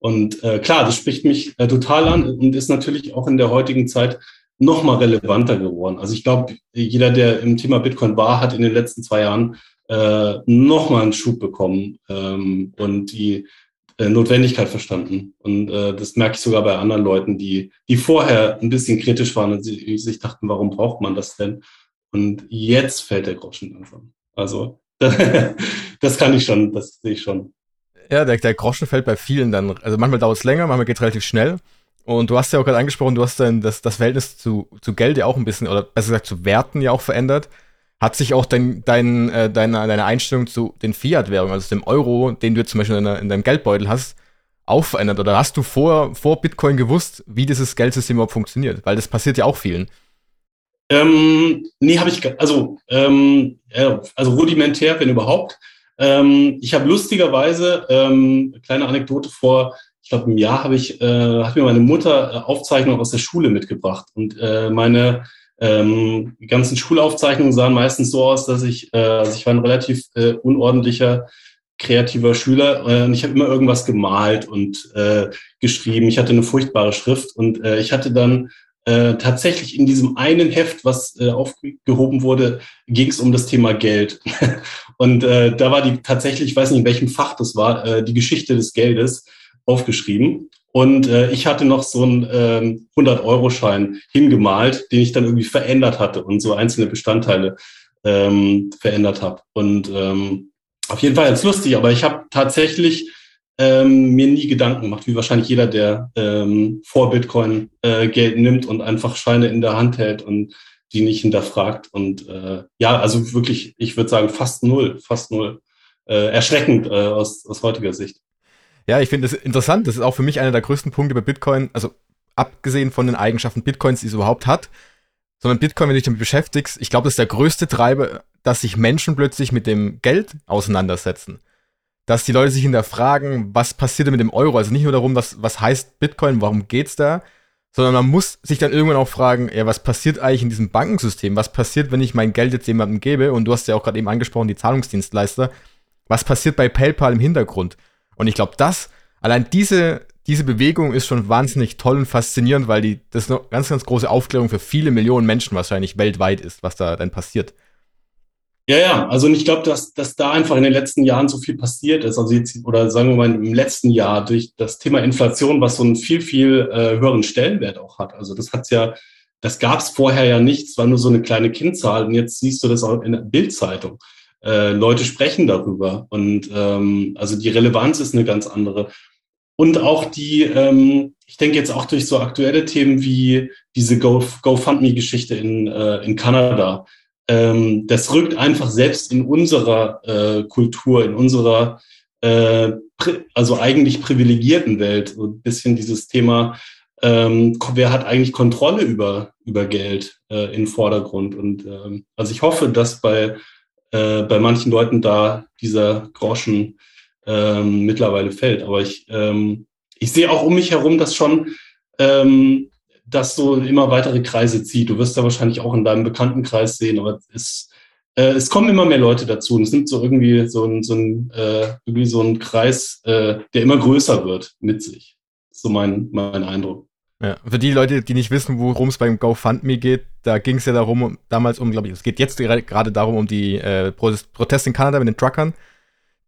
Und äh, klar, das spricht mich äh, total an und ist natürlich auch in der heutigen Zeit noch mal relevanter geworden. Also ich glaube, jeder, der im Thema Bitcoin war, hat in den letzten zwei Jahren äh, noch mal einen Schub bekommen ähm, und die äh, Notwendigkeit verstanden. Und äh, das merke ich sogar bei anderen Leuten, die, die vorher ein bisschen kritisch waren und sie, sich dachten, warum braucht man das denn? Und jetzt fällt der Groschen langsam. Also das kann ich schon, das sehe ich schon. Ja, der, der Groschen fällt bei vielen dann. Also manchmal dauert es länger, manchmal geht es relativ schnell. Und du hast ja auch gerade angesprochen, du hast dann das, das Verhältnis zu, zu Geld ja auch ein bisschen, oder besser gesagt zu Werten ja auch verändert. Hat sich auch dein, dein, äh, deine, deine Einstellung zu den Fiat-Währungen, also dem Euro, den du jetzt zum Beispiel in, in, deinem Geldbeutel hast, auch verändert? Oder hast du vor, vor Bitcoin gewusst, wie dieses Geldsystem überhaupt funktioniert? Weil das passiert ja auch vielen. Ähm, nee, habe ich, also, ähm, also rudimentär, wenn überhaupt. Ähm, ich habe lustigerweise, ähm, kleine Anekdote vor, ich glaube, im Jahr habe ich, äh, hat mir meine Mutter äh, Aufzeichnungen aus der Schule mitgebracht. Und äh, meine, Ähm, ganzen Schulaufzeichnungen sahen meistens so aus, dass ich, äh, also ich war ein relativ äh, unordentlicher, kreativer Schüler äh, und ich habe immer irgendwas gemalt und äh, geschrieben. Ich hatte eine furchtbare Schrift und äh, ich hatte dann äh, tatsächlich in diesem einen Heft, was äh, aufgehoben wurde, ging es um das Thema Geld. und äh, da war die tatsächlich, ich weiß nicht, in welchem Fach das war, äh, die Geschichte des Geldes aufgeschrieben. Und äh, ich hatte noch so einen ähm, 100-Euro-Schein hingemalt, den ich dann irgendwie verändert hatte und so einzelne Bestandteile ähm, verändert habe. Und ähm, auf jeden Fall jetzt lustig, aber ich habe tatsächlich ähm, mir nie Gedanken gemacht, wie wahrscheinlich jeder, der ähm, vor Bitcoin äh, Geld nimmt und einfach Scheine in der Hand hält und die nicht hinterfragt. Und äh, ja, also wirklich, ich würde sagen, fast null, fast null. Äh, erschreckend äh, aus, aus heutiger Sicht. Ja, ich finde das interessant. Das ist auch für mich einer der größten Punkte bei Bitcoin. Also abgesehen von den Eigenschaften Bitcoins, die es überhaupt hat, sondern Bitcoin, wenn du dich damit beschäftigst, ich glaube, das ist der größte Treiber, dass sich Menschen plötzlich mit dem Geld auseinandersetzen dass die Leute sich hinterfragen, was passiert denn mit dem Euro? Also nicht nur darum, was, was heißt Bitcoin, warum geht's da, sondern man muss sich dann irgendwann auch fragen, ja, was passiert eigentlich in diesem Bankensystem? Was passiert, wenn ich mein Geld jetzt jemandem gebe? Und du hast ja auch gerade eben angesprochen, die Zahlungsdienstleister. Was passiert bei PayPal im Hintergrund? Und ich glaube, das, allein diese, diese Bewegung ist schon wahnsinnig toll und faszinierend, weil die, das eine ganz, ganz große Aufklärung für viele Millionen Menschen wahrscheinlich weltweit ist, was da dann passiert. Ja, ja, also ich glaube, dass, dass da einfach in den letzten Jahren so viel passiert ist. Also jetzt, oder sagen wir mal im letzten Jahr durch das Thema Inflation, was so einen viel, viel äh, höheren Stellenwert auch hat. Also das hat's ja, das gab es vorher ja nicht, es war nur so eine kleine Kindzahl und jetzt siehst du das auch in der Bildzeitung. Äh, Leute sprechen darüber und ähm, also die Relevanz ist eine ganz andere. Und auch die, ähm, ich denke jetzt auch durch so aktuelle Themen wie diese Go GoFundMe-Geschichte in, äh, in Kanada ähm, das rückt einfach selbst in unserer äh, Kultur, in unserer äh, also eigentlich privilegierten Welt so ein bisschen dieses Thema, ähm, wer hat eigentlich Kontrolle über, über Geld äh, in Vordergrund. Und ähm, also ich hoffe, dass bei, äh, bei manchen Leuten da dieser Groschen ähm, mittlerweile fällt. Aber ich, ähm, ich sehe auch um mich herum, dass schon ähm, das so immer weitere Kreise zieht. Du wirst da wahrscheinlich auch in deinem Bekanntenkreis sehen, aber es, äh, es kommen immer mehr Leute dazu und es nimmt so irgendwie so ein, so ein, äh, irgendwie so ein Kreis, äh, der immer größer wird mit sich. So mein, mein Eindruck. Ja, für die Leute, die nicht wissen, worum es beim GoFundMe geht, da ging es ja darum, damals um, glaube ich, es geht jetzt gerade darum, um die äh, Proteste in Kanada mit den Truckern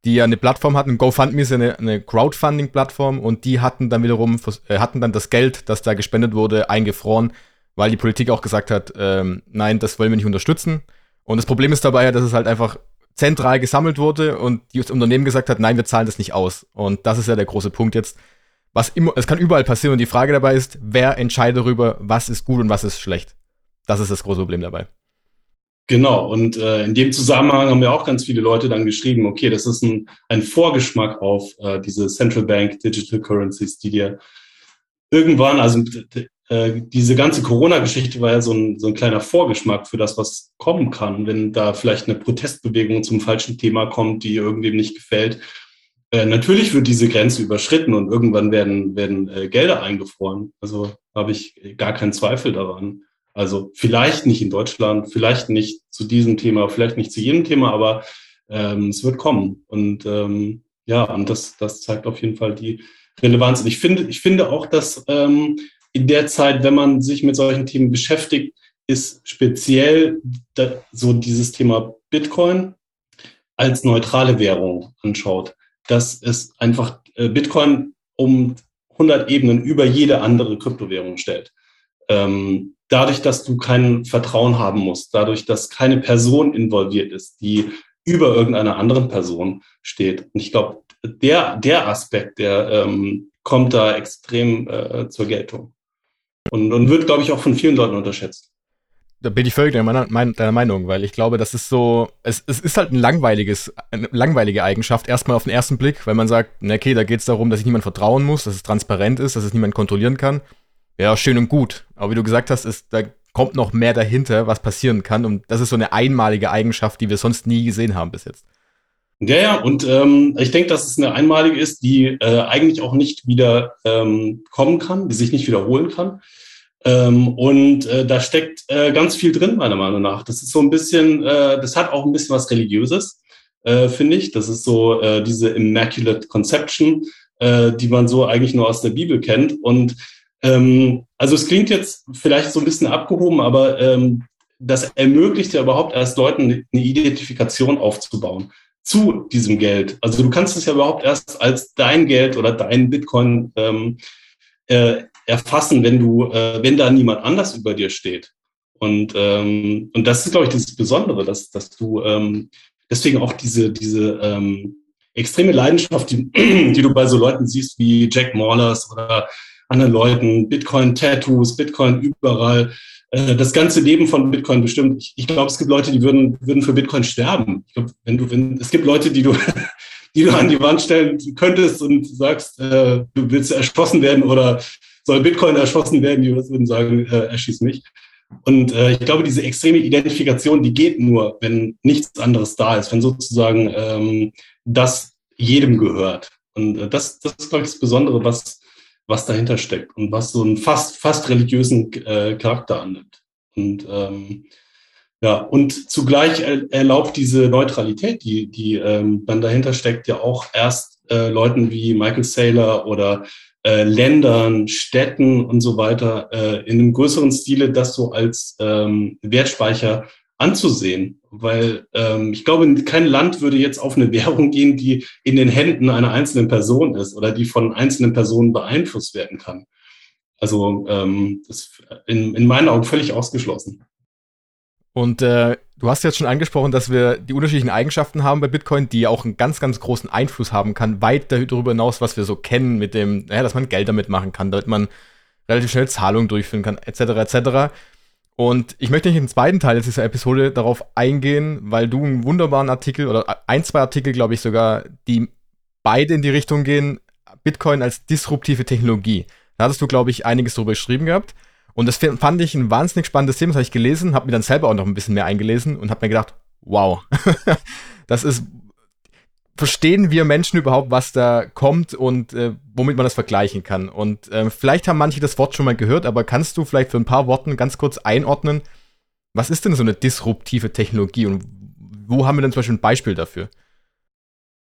die ja eine Plattform hatten. GoFundMe ist ja eine, eine Crowdfunding-Plattform und die hatten dann wiederum, äh, hatten dann das Geld, das da gespendet wurde, eingefroren, weil die Politik auch gesagt hat, ähm, nein, das wollen wir nicht unterstützen. Und das Problem ist dabei ja, dass es halt einfach zentral gesammelt wurde und das Unternehmen gesagt hat, nein, wir zahlen das nicht aus. Und das ist ja der große Punkt jetzt. Was immer, es kann überall passieren und die Frage dabei ist, wer entscheidet darüber, was ist gut und was ist schlecht. Das ist das große Problem dabei. Genau, und äh, in dem Zusammenhang haben ja auch ganz viele Leute dann geschrieben, okay, das ist ein, ein Vorgeschmack auf äh, diese Central Bank Digital Currencies, die dir irgendwann, also äh, diese ganze Corona-Geschichte war ja so ein, so ein kleiner Vorgeschmack für das, was kommen kann, wenn da vielleicht eine Protestbewegung zum falschen Thema kommt, die irgendwem nicht gefällt. Äh, natürlich wird diese Grenze überschritten und irgendwann werden, werden äh, Gelder eingefroren. Also habe ich gar keinen Zweifel daran. Also vielleicht nicht in Deutschland, vielleicht nicht zu diesem Thema, vielleicht nicht zu jedem Thema, aber ähm, es wird kommen. Und ähm, ja, und das, das zeigt auf jeden Fall die Relevanz. Und ich finde, ich finde auch, dass ähm, in der Zeit, wenn man sich mit solchen Themen beschäftigt, ist speziell so dieses Thema Bitcoin als neutrale Währung anschaut, dass es einfach äh, Bitcoin um 100 Ebenen über jede andere Kryptowährung stellt. Ähm, dadurch, dass du kein Vertrauen haben musst, dadurch, dass keine Person involviert ist, die über irgendeiner anderen Person steht. Und ich glaube, der, der Aspekt, der ähm, kommt da extrem äh, zur Geltung. Und, und wird, glaube ich, auch von vielen Leuten unterschätzt. Da bin ich völlig deiner, deiner Meinung, weil ich glaube, das ist so, es, es ist halt ein langweiliges, eine langweilige Eigenschaft, erstmal auf den ersten Blick, weil man sagt, okay, da geht es darum, dass ich niemand vertrauen muss, dass es transparent ist, dass es niemand kontrollieren kann. Ja, schön und gut. Aber wie du gesagt hast, ist, da kommt noch mehr dahinter, was passieren kann. Und das ist so eine einmalige Eigenschaft, die wir sonst nie gesehen haben bis jetzt. Ja, ja, und ähm, ich denke, dass es eine einmalige ist, die äh, eigentlich auch nicht wieder ähm, kommen kann, die sich nicht wiederholen kann. Ähm, und äh, da steckt äh, ganz viel drin, meiner Meinung nach. Das ist so ein bisschen, äh, das hat auch ein bisschen was Religiöses, äh, finde ich. Das ist so äh, diese Immaculate Conception, die man so eigentlich nur aus der Bibel kennt. Und ähm, also es klingt jetzt vielleicht so ein bisschen abgehoben, aber ähm, das ermöglicht ja überhaupt erst Leuten eine Identifikation aufzubauen zu diesem Geld. Also du kannst es ja überhaupt erst als dein Geld oder dein Bitcoin ähm, äh, erfassen, wenn du, äh, wenn da niemand anders über dir steht. Und, ähm, und das ist, glaube ich, das Besondere, dass, dass du ähm, deswegen auch diese, diese ähm, extreme Leidenschaft, die, die du bei so Leuten siehst wie Jack Maulers oder anderen Leuten, Bitcoin-Tattoos, Bitcoin überall, äh, das ganze Leben von Bitcoin bestimmt. Ich, ich glaube, es gibt Leute, die würden, würden für Bitcoin sterben. Ich glaube, wenn du, wenn, es gibt Leute, die du, die du an die Wand stellen könntest und sagst, äh, du willst erschossen werden oder soll Bitcoin erschossen werden, die würden sagen, äh, erschieß mich. Und äh, ich glaube, diese extreme Identifikation, die geht nur, wenn nichts anderes da ist, wenn sozusagen ähm, das jedem gehört. Und äh, das, das ist, glaube ich, das Besondere, was, was dahinter steckt und was so einen fast, fast religiösen äh, Charakter annimmt. Und ähm, ja, und zugleich erlaubt diese Neutralität, die, die ähm, dann dahinter steckt, ja auch erst äh, Leuten wie Michael Saylor oder äh, Ländern, Städten und so weiter äh, in einem größeren Stile das so als ähm, Wertspeicher anzusehen. Weil ähm, ich glaube, kein Land würde jetzt auf eine Währung gehen, die in den Händen einer einzelnen Person ist oder die von einzelnen Personen beeinflusst werden kann. Also ähm, ist in, in meinen Augen völlig ausgeschlossen. Und äh, du hast jetzt schon angesprochen, dass wir die unterschiedlichen Eigenschaften haben bei Bitcoin, die auch einen ganz, ganz großen Einfluss haben kann, weit darüber hinaus, was wir so kennen mit dem, ja, dass man Geld damit machen kann, damit man relativ schnell Zahlungen durchführen kann, etc., etc. Und ich möchte nicht in den zweiten Teil dieser Episode darauf eingehen, weil du einen wunderbaren Artikel oder ein, zwei Artikel, glaube ich sogar, die beide in die Richtung gehen, Bitcoin als disruptive Technologie. Da hattest du, glaube ich, einiges darüber geschrieben gehabt. Und das fand ich ein wahnsinnig spannendes Thema, das habe ich gelesen, habe mir dann selber auch noch ein bisschen mehr eingelesen und habe mir gedacht, wow, das ist, verstehen wir Menschen überhaupt, was da kommt und äh, womit man das vergleichen kann? Und äh, vielleicht haben manche das Wort schon mal gehört, aber kannst du vielleicht für ein paar Worten ganz kurz einordnen, was ist denn so eine disruptive Technologie und wo haben wir denn zum Beispiel ein Beispiel dafür?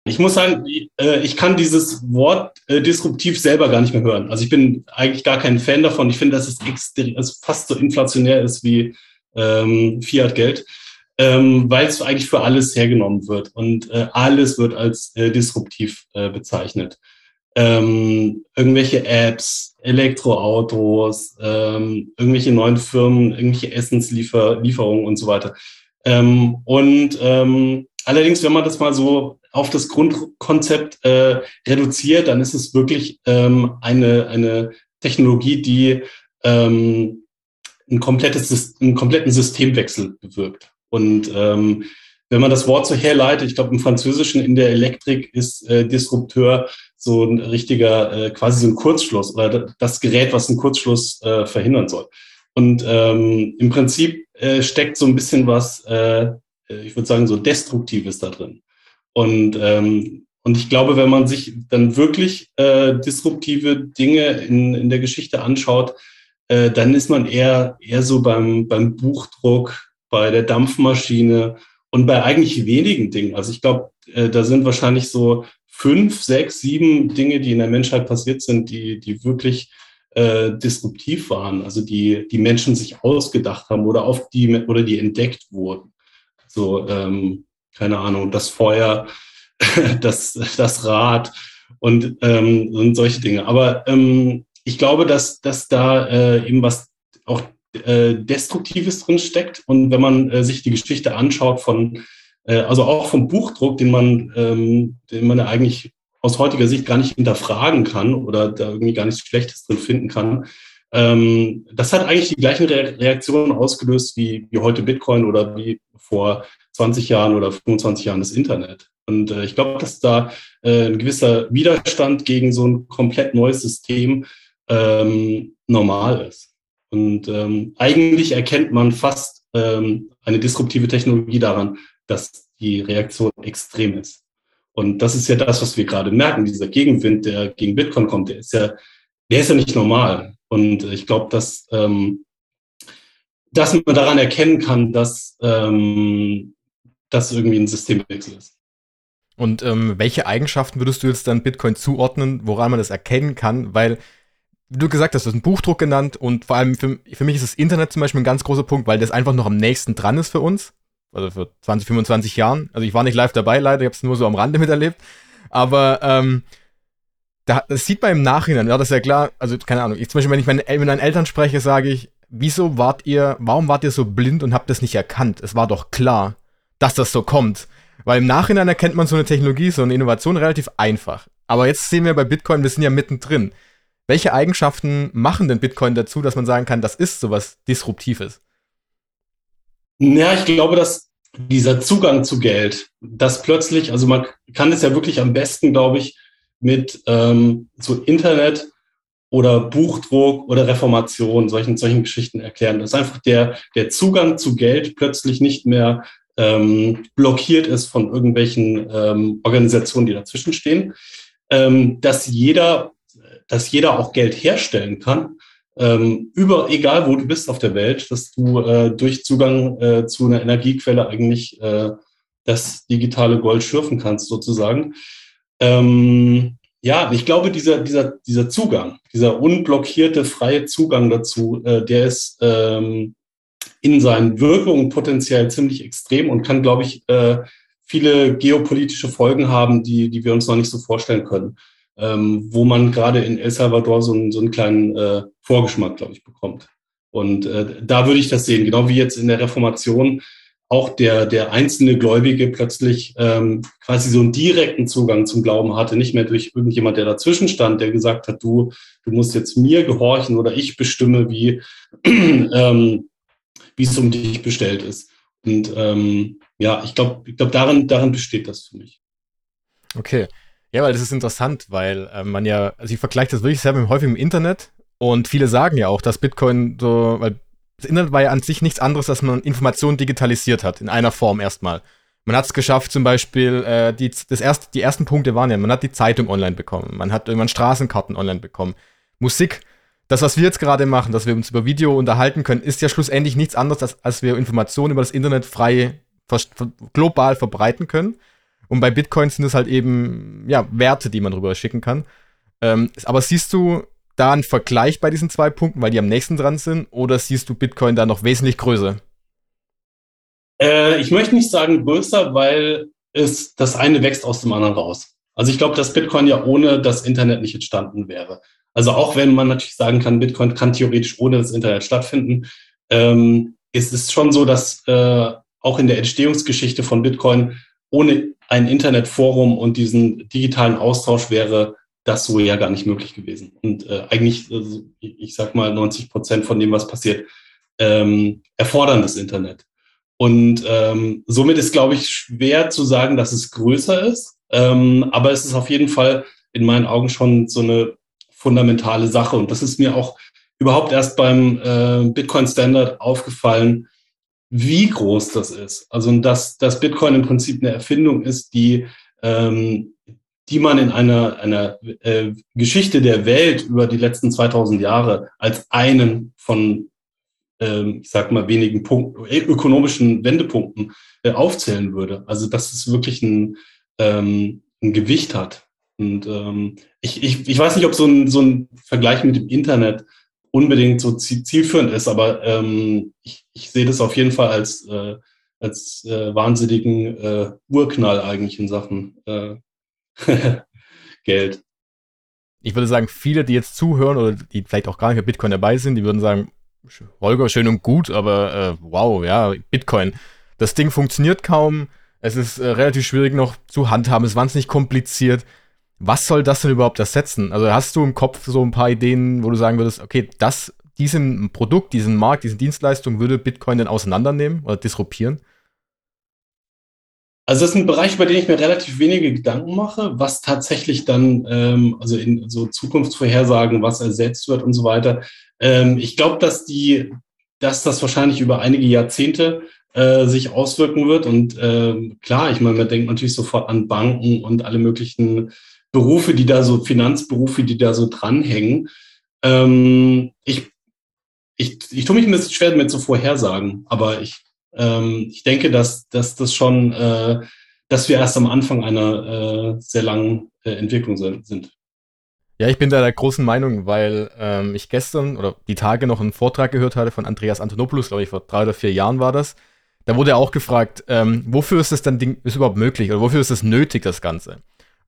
Ich muss sagen, äh, ich kann dieses Wort äh, disruptiv selber gar nicht mehr hören. Also ich bin eigentlich gar kein Fan davon. Ich finde, dass es fast so inflationär ist wie ähm, Fiat-Geld, ähm, weil es eigentlich für alles hergenommen wird und äh, alles wird als äh, disruptiv äh, bezeichnet. Ähm, irgendwelche Apps, Elektroautos, ähm, irgendwelche neuen Firmen, irgendwelche Essenslieferungen und so weiter. Ähm, und ähm, allerdings, wenn man das mal so auf das Grundkonzept äh, reduziert, dann ist es wirklich ähm, eine, eine Technologie, die ähm, ein komplettes, einen kompletten Systemwechsel bewirkt. Und ähm, wenn man das Wort so herleitet, ich glaube im Französischen in der Elektrik ist äh, Disrupteur so ein richtiger, äh, quasi so ein Kurzschluss oder das Gerät, was einen Kurzschluss äh, verhindern soll. Und ähm, im Prinzip äh, steckt so ein bisschen was, äh, ich würde sagen, so Destruktives da drin. Und, ähm, und ich glaube, wenn man sich dann wirklich äh, disruptive Dinge in, in der Geschichte anschaut, äh, dann ist man eher, eher so beim, beim Buchdruck, bei der Dampfmaschine und bei eigentlich wenigen Dingen. Also ich glaube, äh, da sind wahrscheinlich so fünf, sechs, sieben Dinge, die in der Menschheit passiert sind, die, die wirklich äh, disruptiv waren, also die die Menschen sich ausgedacht haben oder auf die oder die entdeckt wurden. So ähm, keine Ahnung, das Feuer, das, das Rad und, ähm, und solche Dinge. Aber ähm, ich glaube, dass, dass da äh, eben was auch äh, Destruktives drin steckt. Und wenn man äh, sich die Geschichte anschaut von, äh, also auch vom Buchdruck, den man, ähm, den man ja eigentlich aus heutiger Sicht gar nicht hinterfragen kann oder da irgendwie gar nichts Schlechtes drin finden kann, ähm, das hat eigentlich die gleichen Re Reaktionen ausgelöst wie, wie heute Bitcoin oder wie vor 20 Jahren oder 25 Jahren das Internet. Und äh, ich glaube, dass da äh, ein gewisser Widerstand gegen so ein komplett neues System ähm, normal ist. Und ähm, eigentlich erkennt man fast ähm, eine disruptive Technologie daran, dass die Reaktion extrem ist. Und das ist ja das, was wir gerade merken. Dieser Gegenwind, der gegen Bitcoin kommt, der ist ja, der ist ja nicht normal. Und ich glaube, dass, ähm, dass man daran erkennen kann, dass ähm, das irgendwie ein Systemwechsel ist. Und ähm, welche Eigenschaften würdest du jetzt dann Bitcoin zuordnen, woran man das erkennen kann? Weil, wie du gesagt hast, du hast einen Buchdruck genannt und vor allem für, für mich ist das Internet zum Beispiel ein ganz großer Punkt, weil das einfach noch am nächsten dran ist für uns. Also für 20, 25 Jahren. Also ich war nicht live dabei, leider, ich habe es nur so am Rande miterlebt. Aber ähm, da, das sieht man im Nachhinein, ja, das ist ja klar. Also, keine Ahnung, ich zum Beispiel, wenn ich meine, mit meinen Eltern spreche, sage ich, wieso wart ihr, warum wart ihr so blind und habt das nicht erkannt? Es war doch klar, dass das so kommt. Weil im Nachhinein erkennt man so eine Technologie, so eine Innovation relativ einfach. Aber jetzt sehen wir bei Bitcoin, wir sind ja mittendrin. Welche Eigenschaften machen denn Bitcoin dazu, dass man sagen kann, das ist sowas Disruptives? Ja, ich glaube, dass dieser Zugang zu Geld, das plötzlich, also man kann es ja wirklich am besten, glaube ich, mit ähm, so Internet oder Buchdruck oder Reformation, solchen, solchen Geschichten erklären. Dass einfach der, der Zugang zu Geld plötzlich nicht mehr ähm, blockiert ist von irgendwelchen ähm, Organisationen, die dazwischen stehen, ähm, dass jeder, dass jeder auch Geld herstellen kann, ähm, über egal wo du bist auf der Welt, dass du äh, durch Zugang äh, zu einer Energiequelle eigentlich äh, das digitale Gold schürfen kannst sozusagen. Ähm, ja, ich glaube, dieser, dieser, dieser Zugang, dieser unblockierte, freie Zugang dazu, äh, der ist ähm, in seinen Wirkungen potenziell ziemlich extrem und kann, glaube ich, äh, viele geopolitische Folgen haben, die, die wir uns noch nicht so vorstellen können. Ähm, wo man gerade in El Salvador so einen, so einen kleinen äh, Vorgeschmack, glaube ich, bekommt. Und äh, da würde ich das sehen, genau wie jetzt in der Reformation auch der, der einzelne Gläubige plötzlich ähm, quasi so einen direkten Zugang zum Glauben hatte, nicht mehr durch irgendjemand, der dazwischen stand, der gesagt hat, du, du musst jetzt mir gehorchen oder ich bestimme, wie, ähm, wie es um dich bestellt ist. Und ähm, ja, ich glaube, ich glaub, darin, darin besteht das für mich. Okay. Ja, weil das ist interessant, weil äh, man ja, also ich vergleiche das wirklich sehr häufig im Internet und viele sagen ja auch, dass Bitcoin so, weil das Internet war ja an sich nichts anderes, dass man Informationen digitalisiert hat, in einer Form erstmal. Man hat es geschafft, zum Beispiel, äh, die, das erste, die ersten Punkte waren ja, man hat die Zeitung online bekommen, man hat irgendwann Straßenkarten online bekommen, Musik das, was wir jetzt gerade machen, dass wir uns über Video unterhalten können, ist ja schlussendlich nichts anderes, als, als wir Informationen über das Internet frei global verbreiten können. Und bei Bitcoin sind es halt eben ja, Werte, die man rüber schicken kann. Ähm, aber siehst du da einen Vergleich bei diesen zwei Punkten, weil die am nächsten dran sind, oder siehst du Bitcoin da noch wesentlich größer? Äh, ich möchte nicht sagen größer, weil es das eine wächst aus dem anderen raus. Also ich glaube, dass Bitcoin ja ohne das Internet nicht entstanden wäre. Also auch wenn man natürlich sagen kann, Bitcoin kann theoretisch ohne das Internet stattfinden, ähm, ist es schon so, dass äh, auch in der Entstehungsgeschichte von Bitcoin ohne ein Internetforum und diesen digitalen Austausch wäre das so ja gar nicht möglich gewesen. Und äh, eigentlich, also ich sag mal, 90 Prozent von dem, was passiert, ähm, erfordern das Internet. Und ähm, somit ist, glaube ich, schwer zu sagen, dass es größer ist. Ähm, aber es ist auf jeden Fall in meinen Augen schon so eine fundamentale Sache. Und das ist mir auch überhaupt erst beim äh, Bitcoin Standard aufgefallen, wie groß das ist. Also dass, dass Bitcoin im Prinzip eine Erfindung ist, die, ähm, die man in einer, einer äh, Geschichte der Welt über die letzten 2000 Jahre als einen von, ähm, ich sag mal, wenigen Punkten, ökonomischen Wendepunkten äh, aufzählen würde. Also dass es wirklich ein, ähm, ein Gewicht hat. Und ähm, ich, ich, ich weiß nicht, ob so ein, so ein Vergleich mit dem Internet unbedingt so zielführend ist, aber ähm, ich, ich sehe das auf jeden Fall als, äh, als äh, wahnsinnigen äh, Urknall eigentlich in Sachen äh, Geld. Ich würde sagen, viele, die jetzt zuhören oder die vielleicht auch gar nicht bei Bitcoin dabei sind, die würden sagen, Holger, schön und gut, aber äh, wow, ja, Bitcoin. Das Ding funktioniert kaum. Es ist äh, relativ schwierig noch zu handhaben. Es ist wahnsinnig kompliziert was soll das denn überhaupt ersetzen? Also hast du im Kopf so ein paar Ideen, wo du sagen würdest, okay, das, diesen Produkt, diesen Markt, diese Dienstleistung würde Bitcoin denn auseinandernehmen oder disruptieren? Also das ist ein Bereich, über den ich mir relativ wenige Gedanken mache, was tatsächlich dann, ähm, also in so Zukunftsvorhersagen, was ersetzt wird und so weiter. Ähm, ich glaube, dass die, dass das wahrscheinlich über einige Jahrzehnte äh, sich auswirken wird. Und ähm, klar, ich meine, man denkt natürlich sofort an Banken und alle möglichen Berufe, die da so, Finanzberufe, die da so dranhängen. ähm, ich, ich, ich tue mich ein bisschen schwer damit zu vorhersagen, aber ich, ähm, ich denke, dass, dass das schon, äh, dass wir erst am Anfang einer äh, sehr langen äh, Entwicklung sind. Ja, ich bin da der großen Meinung, weil ähm, ich gestern oder die Tage noch einen Vortrag gehört hatte von Andreas Antonopoulos, glaube ich, vor drei oder vier Jahren war das. Da wurde er auch gefragt, ähm, wofür ist das dann Ding, ist überhaupt möglich oder wofür ist das nötig, das Ganze?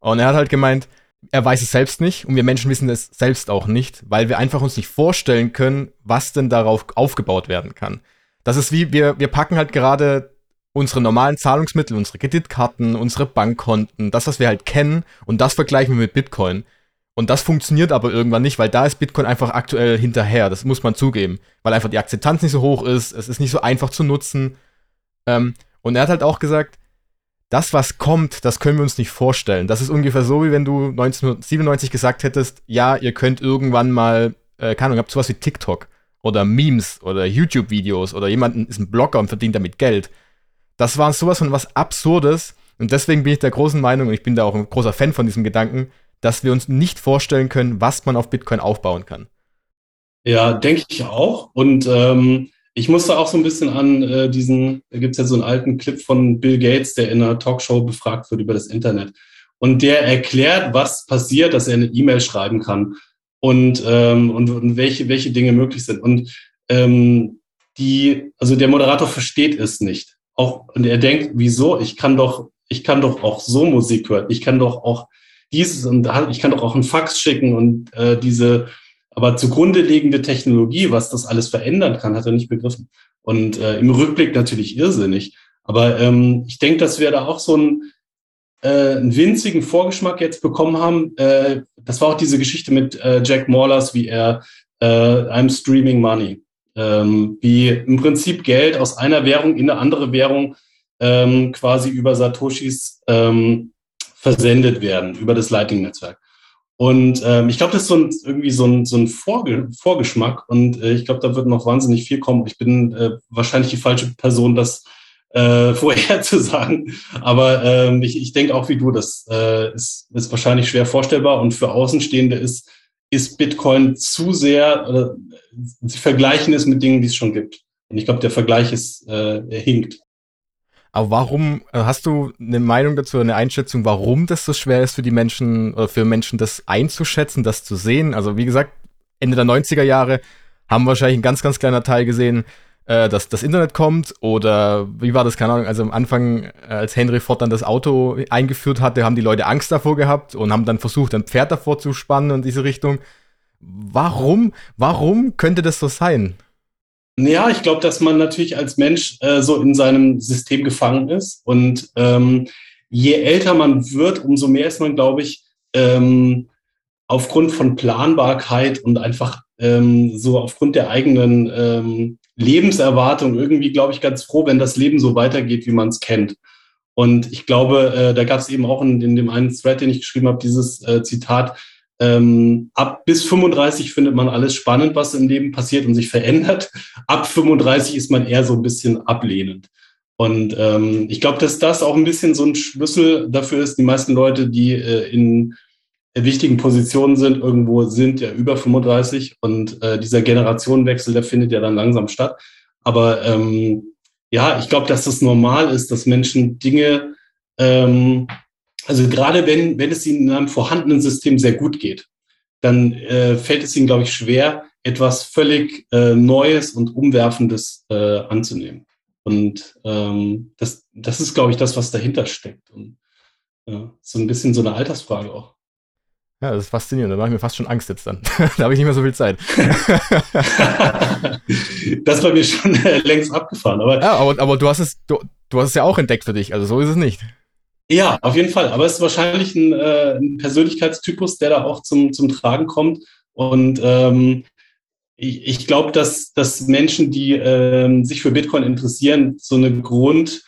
Und er hat halt gemeint, er weiß es selbst nicht und wir Menschen wissen es selbst auch nicht, weil wir einfach uns nicht vorstellen können, was denn darauf aufgebaut werden kann. Das ist wie, wir, wir packen halt gerade unsere normalen Zahlungsmittel, unsere Kreditkarten, unsere Bankkonten, das, was wir halt kennen und das vergleichen wir mit Bitcoin. Und das funktioniert aber irgendwann nicht, weil da ist Bitcoin einfach aktuell hinterher. Das muss man zugeben. Weil einfach die Akzeptanz nicht so hoch ist. Es ist nicht so einfach zu nutzen. Ähm, und er hat halt auch gesagt, das, was kommt, das können wir uns nicht vorstellen. Das ist ungefähr so, wie wenn du 1997 gesagt hättest, ja, ihr könnt irgendwann mal, äh, keine Ahnung, habt sowas wie TikTok oder Memes oder YouTube-Videos oder jemand ist ein Blogger und verdient damit Geld. Das war sowas von was Absurdes. Und deswegen bin ich der großen Meinung, und ich bin da auch ein großer Fan von diesem Gedanken, dass wir uns nicht vorstellen können, was man auf Bitcoin aufbauen kann. Ja, denke ich auch. Und ähm, ich musste auch so ein bisschen an äh, diesen, da gibt es ja so einen alten Clip von Bill Gates, der in einer Talkshow befragt wird über das Internet. Und der erklärt, was passiert, dass er eine E-Mail schreiben kann und, ähm, und, und welche, welche Dinge möglich sind. Und ähm, die, also der Moderator versteht es nicht. Auch, und er denkt, wieso? Ich kann doch, ich kann doch auch so Musik hören. Ich kann doch auch dieses und ich kann doch auch einen Fax schicken und äh, diese, aber zugrunde liegende Technologie, was das alles verändern kann, hat er nicht begriffen. Und äh, im Rückblick natürlich irrsinnig. Aber ähm, ich denke, dass wir da auch so einen, äh, einen winzigen Vorgeschmack jetzt bekommen haben. Äh, das war auch diese Geschichte mit äh, Jack Morlers, wie er äh, I'm streaming money. Ähm, wie im Prinzip Geld aus einer Währung in eine andere Währung ähm, quasi über Satoshis ähm, versendet werden über das Lightning-Netzwerk. Und ähm, ich glaube, das ist so ein, irgendwie so ein, so ein Vorge Vorgeschmack und äh, ich glaube, da wird noch wahnsinnig viel kommen. Ich bin äh, wahrscheinlich die falsche Person, das äh, vorher zu sagen. Aber ähm, ich, ich denke auch wie du, das äh, ist, ist wahrscheinlich schwer vorstellbar und für Außenstehende ist, ist Bitcoin zu sehr, oder sie vergleichen es mit Dingen, die es schon gibt. Und ich glaube, der Vergleich ist, äh, er hinkt. Aber warum, äh, hast du eine Meinung dazu, eine Einschätzung, warum das so schwer ist für die Menschen oder für Menschen, das einzuschätzen, das zu sehen? Also, wie gesagt, Ende der 90er Jahre haben wahrscheinlich ein ganz, ganz kleiner Teil gesehen, äh, dass das Internet kommt oder wie war das, keine Ahnung, also am Anfang, äh, als Henry Ford dann das Auto eingeführt hatte, haben die Leute Angst davor gehabt und haben dann versucht, ein Pferd davor zu spannen in diese Richtung. Warum, warum könnte das so sein? Ja, ich glaube, dass man natürlich als Mensch äh, so in seinem System gefangen ist. Und ähm, je älter man wird, umso mehr ist man, glaube ich, ähm, aufgrund von Planbarkeit und einfach ähm, so aufgrund der eigenen ähm, Lebenserwartung irgendwie, glaube ich, ganz froh, wenn das Leben so weitergeht, wie man es kennt. Und ich glaube, äh, da gab es eben auch in, in dem einen Thread, den ich geschrieben habe, dieses äh, Zitat, ähm, ab bis 35 findet man alles spannend, was im Leben passiert und sich verändert. Ab 35 ist man eher so ein bisschen ablehnend. Und ähm, ich glaube, dass das auch ein bisschen so ein Schlüssel dafür ist. Die meisten Leute, die äh, in wichtigen Positionen sind, irgendwo sind ja über 35 und äh, dieser Generationenwechsel, der findet ja dann langsam statt. Aber ähm, ja, ich glaube, dass das normal ist, dass Menschen Dinge ähm, also gerade wenn, wenn es ihnen in einem vorhandenen System sehr gut geht, dann äh, fällt es ihnen, glaube ich, schwer, etwas völlig äh, Neues und Umwerfendes äh, anzunehmen. Und ähm, das, das ist, glaube ich, das, was dahinter steckt. Und ja, so ein bisschen so eine Altersfrage auch. Ja, das ist faszinierend. Da mache ich mir fast schon Angst jetzt dann. da habe ich nicht mehr so viel Zeit. das war mir schon äh, längst abgefahren. Aber, ja, aber, aber du hast es, du, du hast es ja auch entdeckt für dich. Also so ist es nicht. Ja, auf jeden Fall. Aber es ist wahrscheinlich ein, äh, ein Persönlichkeitstypus, der da auch zum, zum Tragen kommt. Und ähm, ich, ich glaube, dass, dass Menschen, die ähm, sich für Bitcoin interessieren, so eine Grund,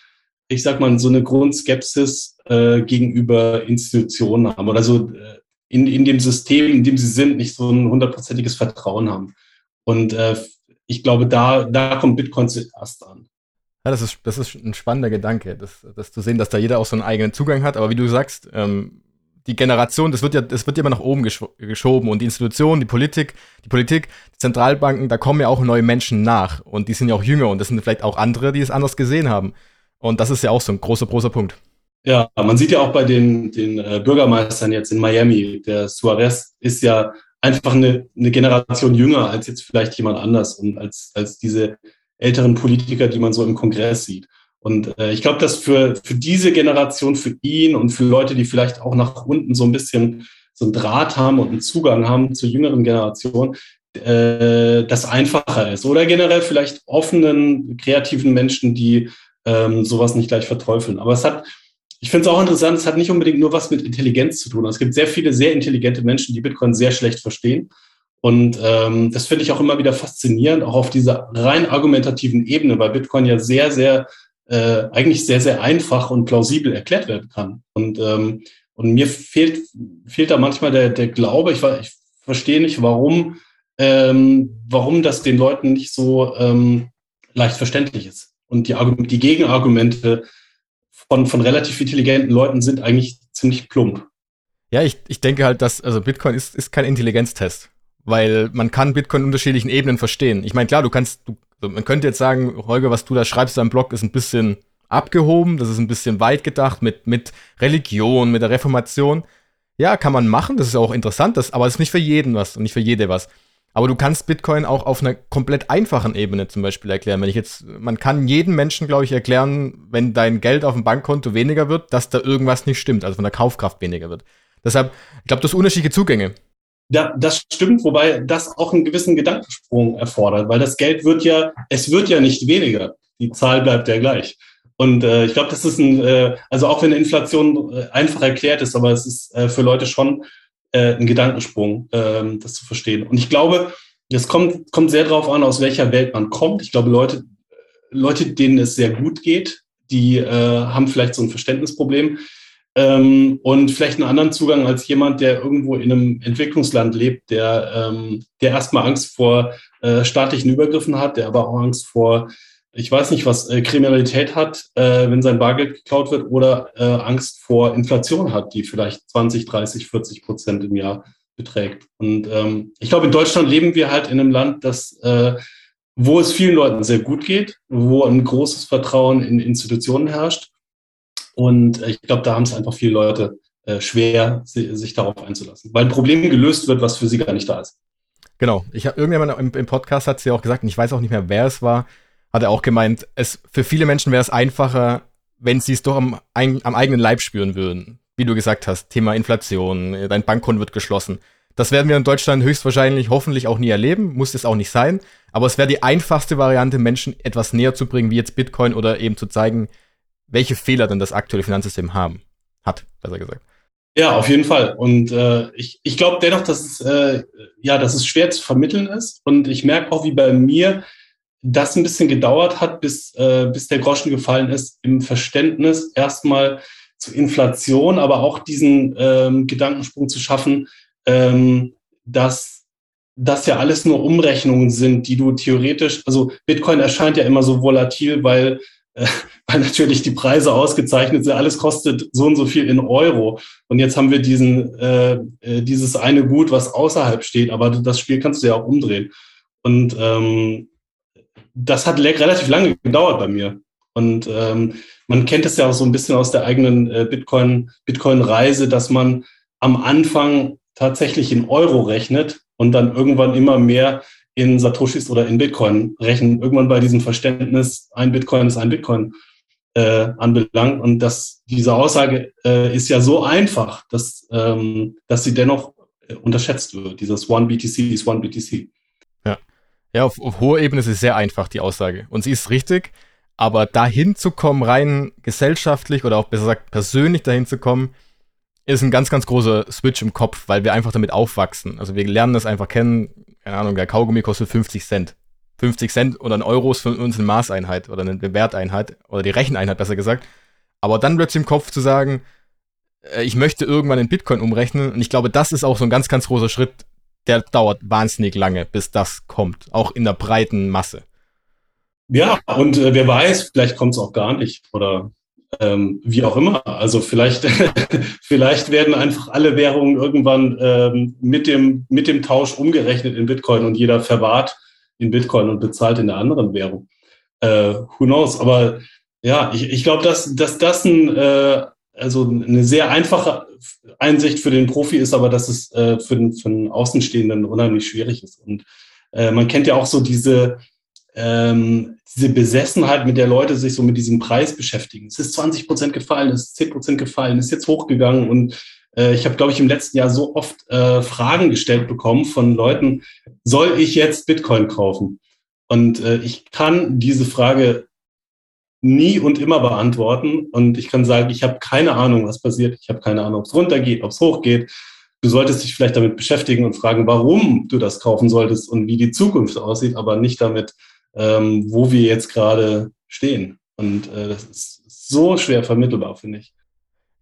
ich sag mal, so eine Grundskepsis äh, gegenüber Institutionen haben oder so äh, in, in dem System, in dem sie sind, nicht so ein hundertprozentiges Vertrauen haben. Und äh, ich glaube, da, da kommt Bitcoin zuerst an. Ja, das ist, das ist ein spannender Gedanke, das, das zu sehen, dass da jeder auch so einen eigenen Zugang hat. Aber wie du sagst, ähm, die Generation, das wird ja, das wird ja immer nach oben gesch geschoben und die Institutionen, die Politik, die Politik, die Zentralbanken, da kommen ja auch neue Menschen nach und die sind ja auch jünger und das sind vielleicht auch andere, die es anders gesehen haben. Und das ist ja auch so ein großer, großer Punkt. Ja, man sieht ja auch bei den, den äh, Bürgermeistern jetzt in Miami, der Suarez ist ja einfach eine, eine Generation jünger als jetzt vielleicht jemand anders und als, als diese älteren Politiker, die man so im Kongress sieht. Und äh, ich glaube, dass für, für diese Generation, für ihn und für Leute, die vielleicht auch nach unten so ein bisschen so einen Draht haben und einen Zugang haben zur jüngeren Generation, äh, das einfacher ist. Oder generell vielleicht offenen, kreativen Menschen, die ähm, sowas nicht gleich verteufeln. Aber es hat, ich finde es auch interessant, es hat nicht unbedingt nur was mit Intelligenz zu tun. Es gibt sehr viele sehr intelligente Menschen, die Bitcoin sehr schlecht verstehen. Und ähm, das finde ich auch immer wieder faszinierend, auch auf dieser rein argumentativen Ebene, weil Bitcoin ja sehr, sehr, äh, eigentlich sehr, sehr einfach und plausibel erklärt werden kann. Und, ähm, und mir fehlt, fehlt da manchmal der, der Glaube, ich, ich verstehe nicht, warum, ähm, warum das den Leuten nicht so ähm, leicht verständlich ist. Und die, die Gegenargumente von, von relativ intelligenten Leuten sind eigentlich ziemlich plump. Ja, ich, ich denke halt, dass, also Bitcoin ist, ist kein Intelligenztest weil man kann Bitcoin in unterschiedlichen Ebenen verstehen. Ich meine, klar, du kannst, du, man könnte jetzt sagen, Holger, was du da schreibst in deinem Blog, ist ein bisschen abgehoben, das ist ein bisschen weit gedacht mit, mit Religion, mit der Reformation. Ja, kann man machen, das ist auch interessant, das, aber es ist nicht für jeden was und nicht für jede was. Aber du kannst Bitcoin auch auf einer komplett einfachen Ebene zum Beispiel erklären. Wenn ich jetzt, man kann jedem Menschen, glaube ich, erklären, wenn dein Geld auf dem Bankkonto weniger wird, dass da irgendwas nicht stimmt, also von der Kaufkraft weniger wird. Deshalb, ich glaube, das unterschiedliche Zugänge. Ja, das stimmt, wobei das auch einen gewissen Gedankensprung erfordert, weil das Geld wird ja, es wird ja nicht weniger. Die Zahl bleibt ja gleich. Und äh, ich glaube, das ist ein, äh, also auch wenn Inflation äh, einfach erklärt ist, aber es ist äh, für Leute schon äh, ein Gedankensprung, äh, das zu verstehen. Und ich glaube, es kommt, kommt sehr darauf an, aus welcher Welt man kommt. Ich glaube, Leute, Leute, denen es sehr gut geht, die äh, haben vielleicht so ein Verständnisproblem ähm, und vielleicht einen anderen Zugang als jemand, der irgendwo in einem Entwicklungsland lebt, der, ähm, der erstmal Angst vor äh, staatlichen Übergriffen hat, der aber auch Angst vor, ich weiß nicht was, äh, Kriminalität hat, äh, wenn sein Bargeld geklaut wird oder äh, Angst vor Inflation hat, die vielleicht 20, 30, 40 Prozent im Jahr beträgt. Und ähm, ich glaube, in Deutschland leben wir halt in einem Land, das äh, wo es vielen Leuten sehr gut geht, wo ein großes Vertrauen in Institutionen herrscht und ich glaube, da haben es einfach viele Leute äh, schwer, sich darauf einzulassen, weil ein Problem gelöst wird, was für sie gar nicht da ist. Genau. Ich habe irgendjemand im, im, Podcast hat sie auch gesagt, und ich weiß auch nicht mehr, wer es war, hat er auch gemeint, es für viele Menschen wäre es einfacher, wenn sie es doch am, am eigenen Leib spüren würden. Wie du gesagt hast, Thema Inflation, dein Bankkonto wird geschlossen. Das werden wir in Deutschland höchstwahrscheinlich hoffentlich auch nie erleben, muss es auch nicht sein. Aber es wäre die einfachste Variante, Menschen etwas näher zu bringen, wie jetzt Bitcoin oder eben zu zeigen, welche Fehler denn das aktuelle Finanzsystem haben, hat, besser gesagt. Ja, auf jeden Fall. Und äh, ich, ich glaube dennoch, dass es, äh, ja, dass es schwer zu vermitteln ist. Und ich merke auch, wie bei mir das ein bisschen gedauert hat, bis, äh, bis der Groschen gefallen ist, im Verständnis erstmal zur Inflation, aber auch diesen ähm, Gedankensprung zu schaffen, ähm, dass das ja alles nur Umrechnungen sind, die du theoretisch, also Bitcoin erscheint ja immer so volatil, weil weil natürlich die Preise ausgezeichnet sind. Alles kostet so und so viel in Euro. Und jetzt haben wir diesen, äh, äh, dieses eine Gut, was außerhalb steht, aber das Spiel kannst du ja auch umdrehen. Und ähm, das hat relativ lange gedauert bei mir. Und ähm, man kennt es ja auch so ein bisschen aus der eigenen äh, Bitcoin, Bitcoin-Reise, dass man am Anfang tatsächlich in Euro rechnet und dann irgendwann immer mehr in Satoshis oder in Bitcoin rechnen. Irgendwann bei diesem Verständnis, ein Bitcoin ist ein Bitcoin äh, anbelangt. Und das, diese Aussage äh, ist ja so einfach, dass, ähm, dass sie dennoch äh, unterschätzt wird. Dieses One BTC ist One BTC. Ja, ja auf, auf hoher Ebene ist es sehr einfach, die Aussage. Und sie ist richtig. Aber dahin zu kommen, rein gesellschaftlich oder auch besser gesagt persönlich dahin zu kommen, ist ein ganz, ganz großer Switch im Kopf, weil wir einfach damit aufwachsen. Also wir lernen das einfach kennen. Keine Ahnung, der Kaugummi kostet 50 Cent. 50 Cent oder ein Euro ist für uns eine Maßeinheit oder eine Werteinheit oder die Recheneinheit besser gesagt. Aber dann plötzlich im Kopf zu sagen, äh, ich möchte irgendwann in Bitcoin umrechnen und ich glaube, das ist auch so ein ganz, ganz großer Schritt, der dauert wahnsinnig lange, bis das kommt, auch in der breiten Masse. Ja, und äh, wer weiß, vielleicht kommt es auch gar nicht oder ähm, wie auch immer. Also vielleicht, vielleicht werden einfach alle Währungen irgendwann ähm, mit, dem, mit dem Tausch umgerechnet in Bitcoin und jeder verwahrt in Bitcoin und bezahlt in der anderen Währung. Äh, who knows? Aber ja, ich, ich glaube, dass, dass das ein, äh, also eine sehr einfache Einsicht für den Profi ist, aber dass es äh, für, den, für den Außenstehenden unheimlich schwierig ist. Und äh, man kennt ja auch so diese, ähm, diese Besessenheit, mit der Leute sich so mit diesem Preis beschäftigen. Es ist 20 Prozent gefallen, es ist 10 Prozent gefallen, ist jetzt hochgegangen und äh, ich habe, glaube ich, im letzten Jahr so oft äh, Fragen gestellt bekommen von Leuten, soll ich jetzt Bitcoin kaufen? Und äh, ich kann diese Frage nie und immer beantworten. Und ich kann sagen, ich habe keine Ahnung, was passiert. Ich habe keine Ahnung, ob es runtergeht, ob es hochgeht. Du solltest dich vielleicht damit beschäftigen und fragen, warum du das kaufen solltest und wie die Zukunft aussieht, aber nicht damit, ähm, wo wir jetzt gerade stehen. Und äh, das ist so schwer vermittelbar, finde ich.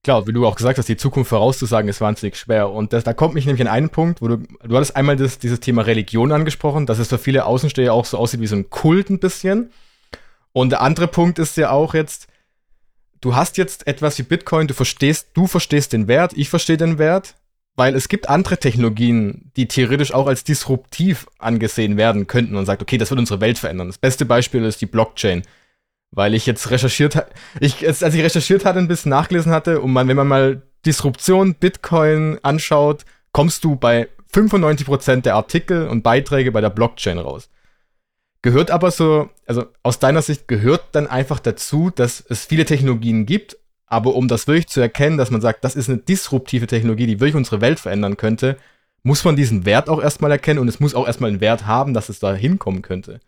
Klar, wie du auch gesagt hast, die Zukunft vorauszusagen ist wahnsinnig schwer. Und das, da kommt mich nämlich an einen Punkt, wo du, du hattest einmal das, dieses Thema Religion angesprochen, dass es für viele Außensteher auch so aussieht wie so ein Kult ein bisschen. Und der andere Punkt ist ja auch jetzt, du hast jetzt etwas wie Bitcoin, du verstehst, du verstehst den Wert, ich verstehe den Wert, weil es gibt andere Technologien, die theoretisch auch als disruptiv angesehen werden könnten und sagt, okay, das wird unsere Welt verändern. Das beste Beispiel ist die Blockchain. Weil ich jetzt recherchiert habe, als ich recherchiert hatte, ein bisschen nachgelesen hatte, und man, wenn man mal Disruption Bitcoin anschaut, kommst du bei 95% der Artikel und Beiträge bei der Blockchain raus. Gehört aber so, also aus deiner Sicht gehört dann einfach dazu, dass es viele Technologien gibt, aber um das wirklich zu erkennen, dass man sagt, das ist eine disruptive Technologie, die wirklich unsere Welt verändern könnte, muss man diesen Wert auch erstmal erkennen und es muss auch erstmal einen Wert haben, dass es da hinkommen könnte.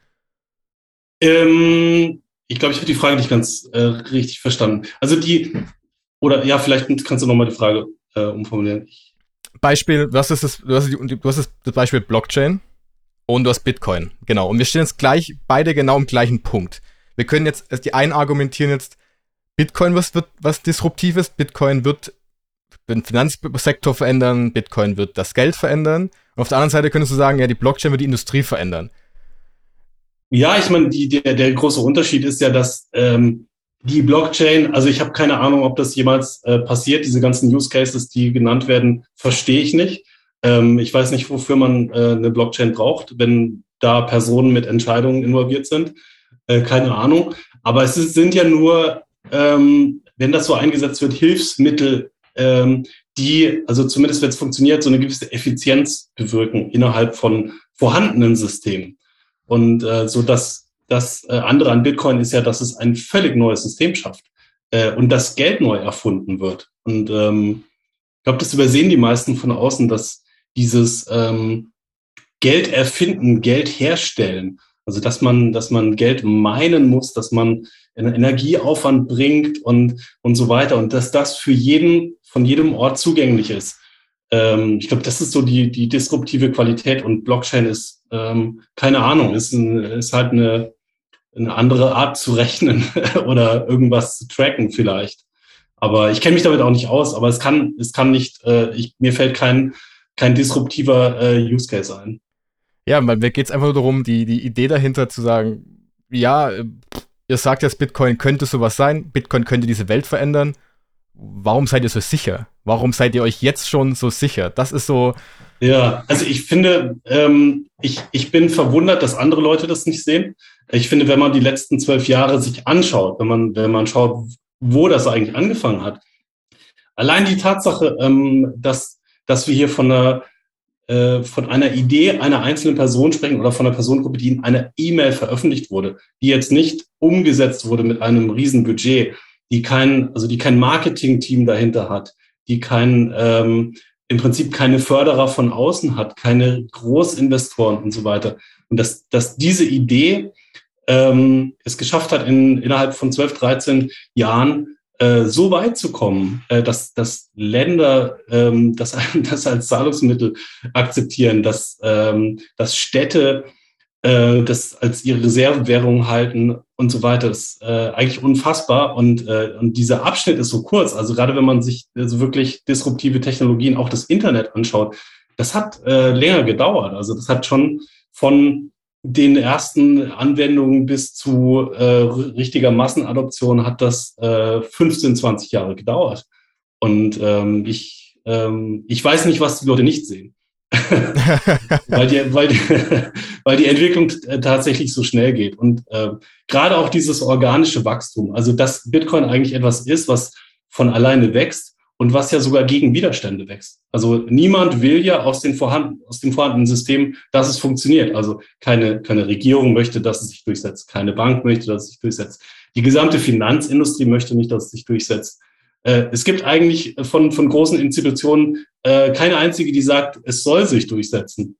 Ähm, ich glaube, ich habe die Frage nicht ganz äh, richtig verstanden. Also die, oder ja, vielleicht kannst du nochmal die Frage äh, umformulieren. Beispiel, was ist das, du hast, du hast das Beispiel Blockchain. Und du hast Bitcoin. Genau. Und wir stehen jetzt gleich beide genau im gleichen Punkt. Wir können jetzt, die einen argumentieren jetzt, Bitcoin was wird was Disruptives, Bitcoin wird den Finanzsektor verändern, Bitcoin wird das Geld verändern. Und auf der anderen Seite könntest du sagen, ja, die Blockchain wird die Industrie verändern. Ja, ich meine, der, der große Unterschied ist ja, dass ähm, die Blockchain, also ich habe keine Ahnung, ob das jemals äh, passiert, diese ganzen Use Cases, die genannt werden, verstehe ich nicht. Ähm, ich weiß nicht, wofür man äh, eine Blockchain braucht, wenn da Personen mit Entscheidungen involviert sind. Äh, keine Ahnung. Aber es sind ja nur, ähm, wenn das so eingesetzt wird, Hilfsmittel, ähm, die, also zumindest wenn es funktioniert, so eine gewisse Effizienz bewirken innerhalb von vorhandenen Systemen. Und äh, so dass das äh, andere an Bitcoin ist ja, dass es ein völlig neues System schafft äh, und das Geld neu erfunden wird. Und ähm, ich glaube, das übersehen die meisten von außen, dass dieses ähm, Geld erfinden, Geld herstellen. Also dass man, dass man Geld meinen muss, dass man Energieaufwand bringt und, und so weiter. Und dass das für jeden, von jedem Ort zugänglich ist. Ähm, ich glaube, das ist so die, die disruptive Qualität und Blockchain ist, ähm, keine Ahnung, ist, ein, ist halt eine, eine andere Art zu rechnen oder irgendwas zu tracken vielleicht. Aber ich kenne mich damit auch nicht aus, aber es kann, es kann nicht, äh, ich, mir fällt kein kein disruptiver äh, Use Case ein. Ja, mir geht es einfach nur darum, die, die Idee dahinter zu sagen, ja, ihr sagt jetzt, Bitcoin könnte sowas sein, Bitcoin könnte diese Welt verändern. Warum seid ihr so sicher? Warum seid ihr euch jetzt schon so sicher? Das ist so. Ja, also ich finde, ähm, ich, ich bin verwundert, dass andere Leute das nicht sehen. Ich finde, wenn man die letzten zwölf Jahre sich anschaut, wenn man, wenn man schaut, wo das eigentlich angefangen hat, allein die Tatsache, ähm, dass dass wir hier von einer, äh, von einer Idee einer einzelnen Person sprechen oder von einer Personengruppe, die in einer E-Mail veröffentlicht wurde, die jetzt nicht umgesetzt wurde mit einem Riesenbudget, die kein, also die kein Marketing-Team dahinter hat, die kein, ähm, im Prinzip keine Förderer von außen hat, keine Großinvestoren und so weiter. Und dass, dass diese Idee ähm, es geschafft hat, in, innerhalb von 12, 13 Jahren äh, so weit zu kommen, äh, dass, dass Länder ähm, das, das als Zahlungsmittel akzeptieren, dass, ähm, dass Städte äh, das als ihre Reservewährung halten und so weiter, ist äh, eigentlich unfassbar. Und, äh, und dieser Abschnitt ist so kurz. Also gerade wenn man sich also wirklich disruptive Technologien, auch das Internet anschaut, das hat äh, länger gedauert. Also das hat schon von den ersten Anwendungen bis zu äh, richtiger Massenadoption hat das äh, 15, 20 Jahre gedauert. Und ähm, ich, ähm, ich weiß nicht, was die Leute nicht sehen. weil, die, weil, die, weil die Entwicklung tatsächlich so schnell geht. Und äh, gerade auch dieses organische Wachstum, also dass Bitcoin eigentlich etwas ist, was von alleine wächst und was ja sogar gegen Widerstände wächst. Also niemand will ja aus, den vorhanden, aus dem vorhandenen System, dass es funktioniert. Also keine, keine Regierung möchte, dass es sich durchsetzt. Keine Bank möchte, dass es sich durchsetzt. Die gesamte Finanzindustrie möchte nicht, dass es sich durchsetzt. Äh, es gibt eigentlich von, von großen Institutionen äh, keine einzige, die sagt, es soll sich durchsetzen.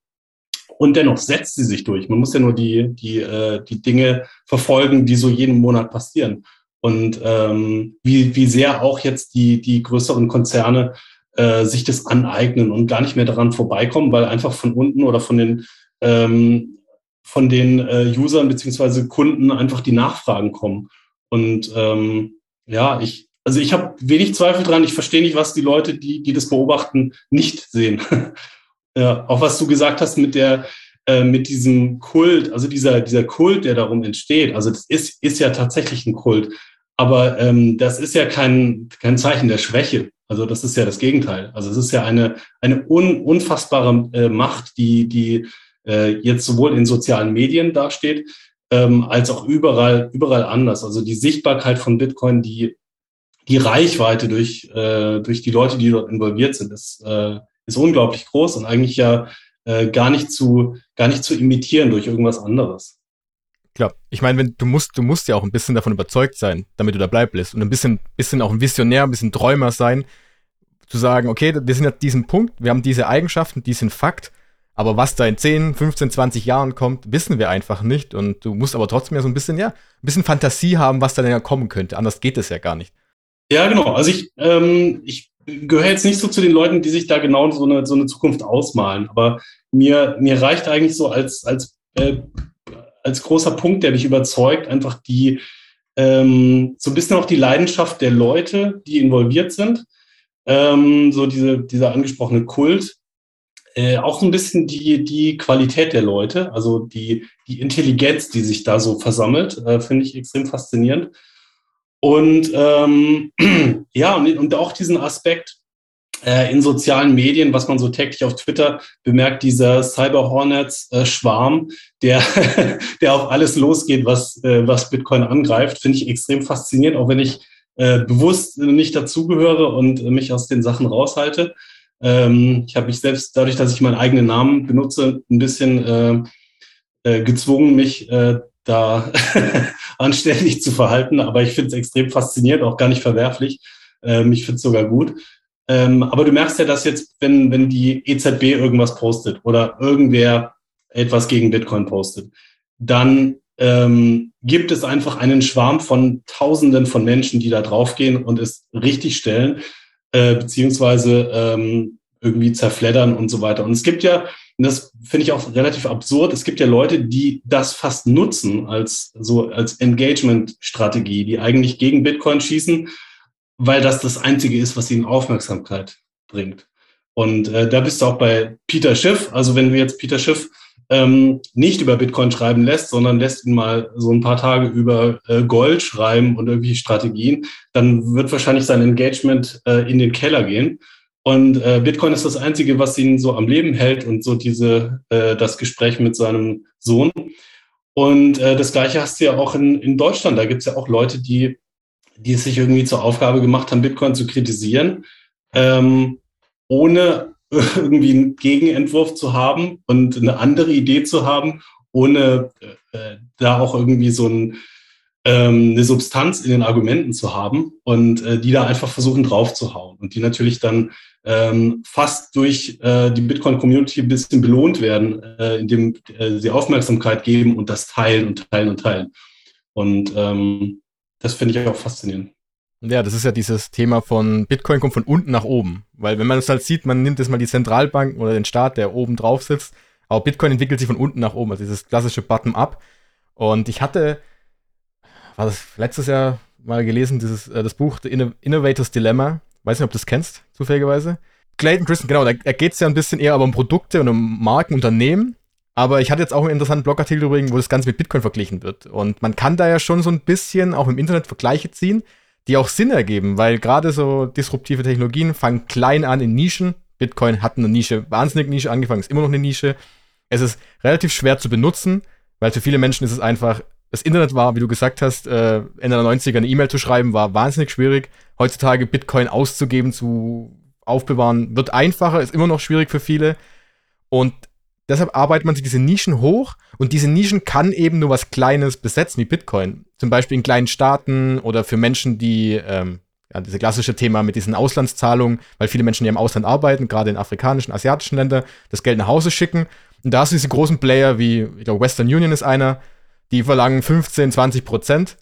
Und dennoch setzt sie sich durch. Man muss ja nur die, die, äh, die Dinge verfolgen, die so jeden Monat passieren und ähm, wie, wie sehr auch jetzt die, die größeren Konzerne äh, sich das aneignen und gar nicht mehr daran vorbeikommen, weil einfach von unten oder von den, ähm, von den äh, Usern beziehungsweise Kunden einfach die Nachfragen kommen. Und ähm, ja, ich, also ich habe wenig Zweifel dran. Ich verstehe nicht, was die Leute, die, die das beobachten, nicht sehen. ja, auch was du gesagt hast mit der, äh, mit diesem Kult, also dieser, dieser Kult, der darum entsteht, also das ist, ist ja tatsächlich ein Kult. Aber ähm, das ist ja kein, kein Zeichen der Schwäche. Also das ist ja das Gegenteil. Also es ist ja eine, eine un, unfassbare äh, Macht, die, die äh, jetzt sowohl in sozialen Medien dasteht, ähm, als auch überall, überall anders. Also die Sichtbarkeit von Bitcoin, die, die Reichweite durch, äh, durch die Leute, die dort involviert sind, ist, äh, ist unglaublich groß und eigentlich ja äh, gar nicht zu, gar nicht zu imitieren durch irgendwas anderes. Klar, ich meine, wenn du musst, du musst ja auch ein bisschen davon überzeugt sein, damit du dabei bleibst und ein bisschen, bisschen auch ein Visionär, ein bisschen Träumer sein, zu sagen, okay, wir sind at diesem Punkt, wir haben diese Eigenschaften, diesen Fakt, aber was da in 10, 15, 20 Jahren kommt, wissen wir einfach nicht. Und du musst aber trotzdem ja so ein bisschen, ja, ein bisschen Fantasie haben, was da denn ja kommen könnte. Anders geht es ja gar nicht. Ja, genau. Also ich, ähm, ich gehöre jetzt nicht so zu den Leuten, die sich da genau so eine, so eine Zukunft ausmalen. Aber mir, mir reicht eigentlich so als, als, äh, als großer Punkt, der mich überzeugt, einfach die, ähm, so ein bisschen auch die Leidenschaft der Leute, die involviert sind. Ähm, so diese, dieser angesprochene Kult. Äh, auch so ein bisschen die, die Qualität der Leute, also die, die Intelligenz, die sich da so versammelt, äh, finde ich extrem faszinierend. Und ähm, ja, und, und auch diesen Aspekt äh, in sozialen Medien, was man so täglich auf Twitter bemerkt, dieser Cyber Hornets äh, der, der auf alles losgeht, was, äh, was Bitcoin angreift, finde ich extrem faszinierend, auch wenn ich äh, bewusst nicht dazugehöre und mich aus den Sachen raushalte. Ähm, ich habe mich selbst, dadurch, dass ich meinen eigenen Namen benutze, ein bisschen äh, äh, gezwungen, mich äh, da anständig zu verhalten. Aber ich finde es extrem faszinierend, auch gar nicht verwerflich. Ähm, ich finde es sogar gut. Ähm, aber du merkst ja, dass jetzt, wenn, wenn die EZB irgendwas postet oder irgendwer etwas gegen Bitcoin postet, dann ähm, gibt es einfach einen Schwarm von Tausenden von Menschen, die da draufgehen und es richtig stellen, äh, beziehungsweise ähm, irgendwie zerfleddern und so weiter. Und es gibt ja das finde ich auch relativ absurd. Es gibt ja Leute, die das fast nutzen als so als Engagement-Strategie, die eigentlich gegen Bitcoin schießen, weil das das einzige ist, was ihnen Aufmerksamkeit bringt. Und äh, da bist du auch bei Peter Schiff. Also wenn du jetzt Peter Schiff ähm, nicht über Bitcoin schreiben lässt, sondern lässt ihn mal so ein paar Tage über äh, Gold schreiben und irgendwelche Strategien, dann wird wahrscheinlich sein Engagement äh, in den Keller gehen. Und äh, Bitcoin ist das Einzige, was ihn so am Leben hält und so diese, äh, das Gespräch mit seinem Sohn. Und äh, das Gleiche hast du ja auch in, in Deutschland. Da gibt es ja auch Leute, die, die es sich irgendwie zur Aufgabe gemacht haben, Bitcoin zu kritisieren, ähm, ohne irgendwie einen Gegenentwurf zu haben und eine andere Idee zu haben, ohne äh, da auch irgendwie so ein, ähm, eine Substanz in den Argumenten zu haben und äh, die da einfach versuchen draufzuhauen und die natürlich dann ähm, fast durch äh, die Bitcoin-Community ein bisschen belohnt werden, äh, indem äh, sie Aufmerksamkeit geben und das teilen und teilen und teilen. Und ähm, das finde ich auch faszinierend. Ja, das ist ja dieses Thema von Bitcoin kommt von unten nach oben. Weil wenn man es halt sieht, man nimmt jetzt mal die Zentralbank oder den Staat, der oben drauf sitzt, aber Bitcoin entwickelt sich von unten nach oben, also dieses klassische Bottom-up. Und ich hatte, war das letztes Jahr mal gelesen, dieses, äh, das Buch The Innovators Dilemma Weiß nicht, ob du das kennst, zufälligerweise. Clayton Christensen, genau, da, da geht es ja ein bisschen eher aber um Produkte und um Marken, Unternehmen. Aber ich hatte jetzt auch einen interessanten Blogartikel übrigens, wo das Ganze mit Bitcoin verglichen wird. Und man kann da ja schon so ein bisschen auch im Internet Vergleiche ziehen, die auch Sinn ergeben, weil gerade so disruptive Technologien fangen klein an in Nischen. Bitcoin hat eine Nische, wahnsinnig Nische angefangen, ist immer noch eine Nische. Es ist relativ schwer zu benutzen, weil für viele Menschen ist es einfach, das Internet war, wie du gesagt hast, äh, Ende der 90er eine E-Mail zu schreiben, war wahnsinnig schwierig. Heutzutage Bitcoin auszugeben, zu aufbewahren, wird einfacher, ist immer noch schwierig für viele. Und Deshalb arbeitet man sich diese Nischen hoch und diese Nischen kann eben nur was Kleines besetzen wie Bitcoin. Zum Beispiel in kleinen Staaten oder für Menschen, die, ähm, ja, dieses klassische Thema mit diesen Auslandszahlungen, weil viele Menschen ja im Ausland arbeiten, gerade in afrikanischen, asiatischen Ländern, das Geld nach Hause schicken. Und da hast du diese großen Player wie, ich glaube, Western Union ist einer, die verlangen 15, 20 Prozent.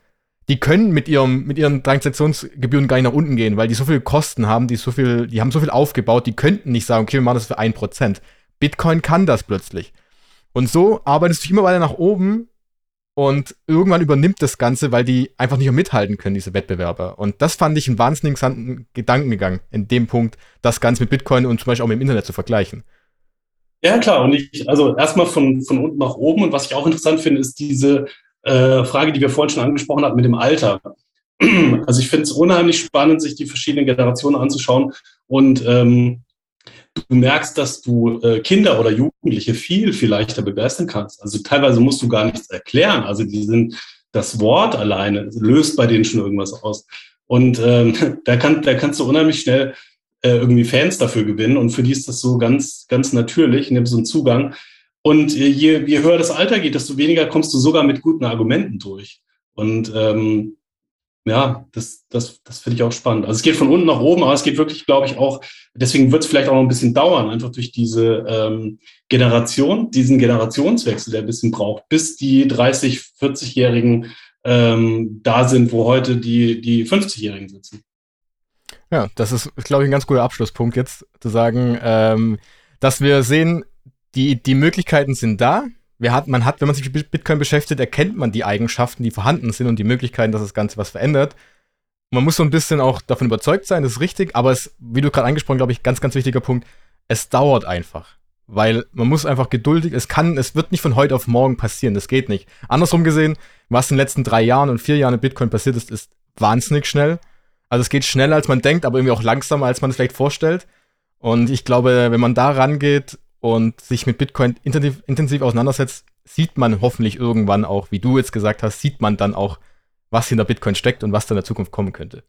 Die können mit, ihrem, mit ihren Transaktionsgebühren gar nicht nach unten gehen, weil die so viele Kosten haben, die so viel, die haben so viel aufgebaut, die könnten nicht sagen, okay, wir machen das für ein Prozent. Bitcoin kann das plötzlich. Und so arbeitest du immer weiter nach oben und irgendwann übernimmt das Ganze, weil die einfach nicht mehr mithalten können, diese Wettbewerber. Und das fand ich einen wahnsinnig interessanten Gedankengang in dem Punkt, das Ganze mit Bitcoin und zum Beispiel auch mit dem Internet zu vergleichen. Ja, klar. Und ich, also erstmal von, von unten nach oben. Und was ich auch interessant finde, ist diese äh, Frage, die wir vorhin schon angesprochen hatten mit dem Alter. Also ich finde es unheimlich spannend, sich die verschiedenen Generationen anzuschauen. Und ähm, du merkst, dass du äh, Kinder oder Jugendliche viel, viel leichter begeistern kannst. Also teilweise musst du gar nichts erklären. Also die sind, das Wort alleine löst bei denen schon irgendwas aus. Und ähm, da, kann, da kannst du unheimlich schnell äh, irgendwie Fans dafür gewinnen. Und für die ist das so ganz, ganz natürlich, nimm so einen Zugang. Und je, je höher das Alter geht, desto weniger kommst du sogar mit guten Argumenten durch. Und ähm, ja, das, das, das finde ich auch spannend. Also es geht von unten nach oben, aber es geht wirklich, glaube ich, auch, deswegen wird es vielleicht auch noch ein bisschen dauern, einfach durch diese ähm, Generation, diesen Generationswechsel, der ein bisschen braucht, bis die 30, 40-Jährigen ähm, da sind, wo heute die, die 50-Jährigen sitzen. Ja, das ist, glaube ich, ein ganz guter Abschlusspunkt jetzt, zu sagen, ähm, dass wir sehen, die, die Möglichkeiten sind da, hat, man hat, wenn man sich mit Bitcoin beschäftigt, erkennt man die Eigenschaften, die vorhanden sind und die Möglichkeiten, dass das Ganze was verändert. Man muss so ein bisschen auch davon überzeugt sein, das ist richtig, aber es, wie du gerade angesprochen, glaube ich, ganz, ganz wichtiger Punkt, es dauert einfach. Weil man muss einfach geduldig, es kann, es wird nicht von heute auf morgen passieren, das geht nicht. Andersrum gesehen, was in den letzten drei Jahren und vier Jahren in Bitcoin passiert ist, ist wahnsinnig schnell. Also es geht schneller, als man denkt, aber irgendwie auch langsamer, als man es vielleicht vorstellt. Und ich glaube, wenn man da rangeht und sich mit Bitcoin intensiv, intensiv auseinandersetzt, sieht man hoffentlich irgendwann auch, wie du jetzt gesagt hast, sieht man dann auch, was hinter Bitcoin steckt und was da in der Zukunft kommen könnte.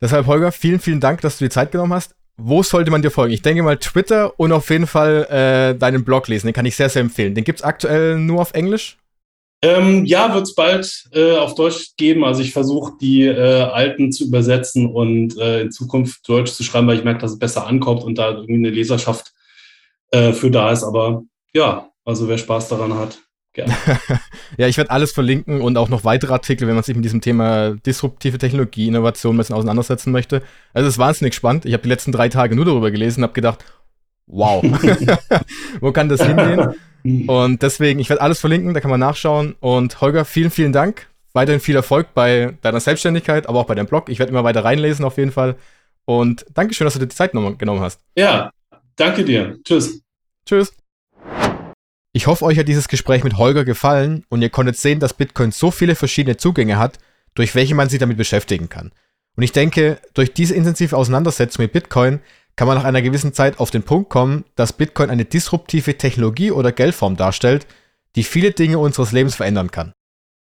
Deshalb, Holger, vielen, vielen Dank, dass du dir Zeit genommen hast. Wo sollte man dir folgen? Ich denke mal Twitter und auf jeden Fall äh, deinen Blog lesen. Den kann ich sehr, sehr empfehlen. Den gibt es aktuell nur auf Englisch? Ähm, ja, wird es bald äh, auf Deutsch geben. Also ich versuche die äh, alten zu übersetzen und äh, in Zukunft Deutsch zu schreiben, weil ich merke, dass es besser ankommt und da irgendwie eine Leserschaft äh, für da ist. Aber ja, also wer Spaß daran hat, gerne. ja, ich werde alles verlinken und auch noch weitere Artikel, wenn man sich mit diesem Thema disruptive Technologie, Innovation ein bisschen auseinandersetzen möchte. Also es ist wahnsinnig spannend. Ich habe die letzten drei Tage nur darüber gelesen und habe gedacht, wow, wo kann das hingehen? Und deswegen, ich werde alles verlinken, da kann man nachschauen. Und Holger, vielen, vielen Dank. Weiterhin viel Erfolg bei deiner Selbstständigkeit, aber auch bei deinem Blog. Ich werde immer weiter reinlesen auf jeden Fall. Und Dankeschön, dass du dir die Zeit genommen hast. Ja, danke dir. Tschüss. Tschüss. Ich hoffe, euch hat dieses Gespräch mit Holger gefallen und ihr konntet sehen, dass Bitcoin so viele verschiedene Zugänge hat, durch welche man sich damit beschäftigen kann. Und ich denke, durch diese intensive Auseinandersetzung mit Bitcoin kann man nach einer gewissen Zeit auf den Punkt kommen, dass Bitcoin eine disruptive Technologie oder Geldform darstellt, die viele Dinge unseres Lebens verändern kann.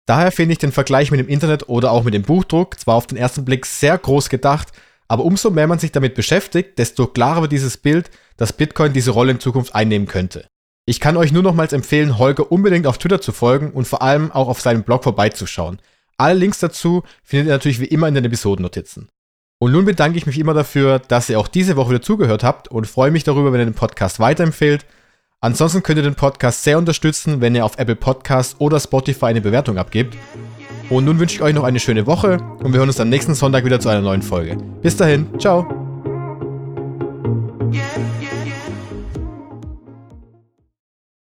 Daher finde ich den Vergleich mit dem Internet oder auch mit dem Buchdruck zwar auf den ersten Blick sehr groß gedacht, aber umso mehr man sich damit beschäftigt, desto klarer wird dieses Bild, dass Bitcoin diese Rolle in Zukunft einnehmen könnte. Ich kann euch nur nochmals empfehlen, Holger unbedingt auf Twitter zu folgen und vor allem auch auf seinem Blog vorbeizuschauen. Alle Links dazu findet ihr natürlich wie immer in den Episodennotizen. Und nun bedanke ich mich immer dafür, dass ihr auch diese Woche wieder zugehört habt und freue mich darüber, wenn ihr den Podcast weiterempfehlt. Ansonsten könnt ihr den Podcast sehr unterstützen, wenn ihr auf Apple Podcasts oder Spotify eine Bewertung abgebt. Und nun wünsche ich euch noch eine schöne Woche und wir hören uns am nächsten Sonntag wieder zu einer neuen Folge. Bis dahin, ciao.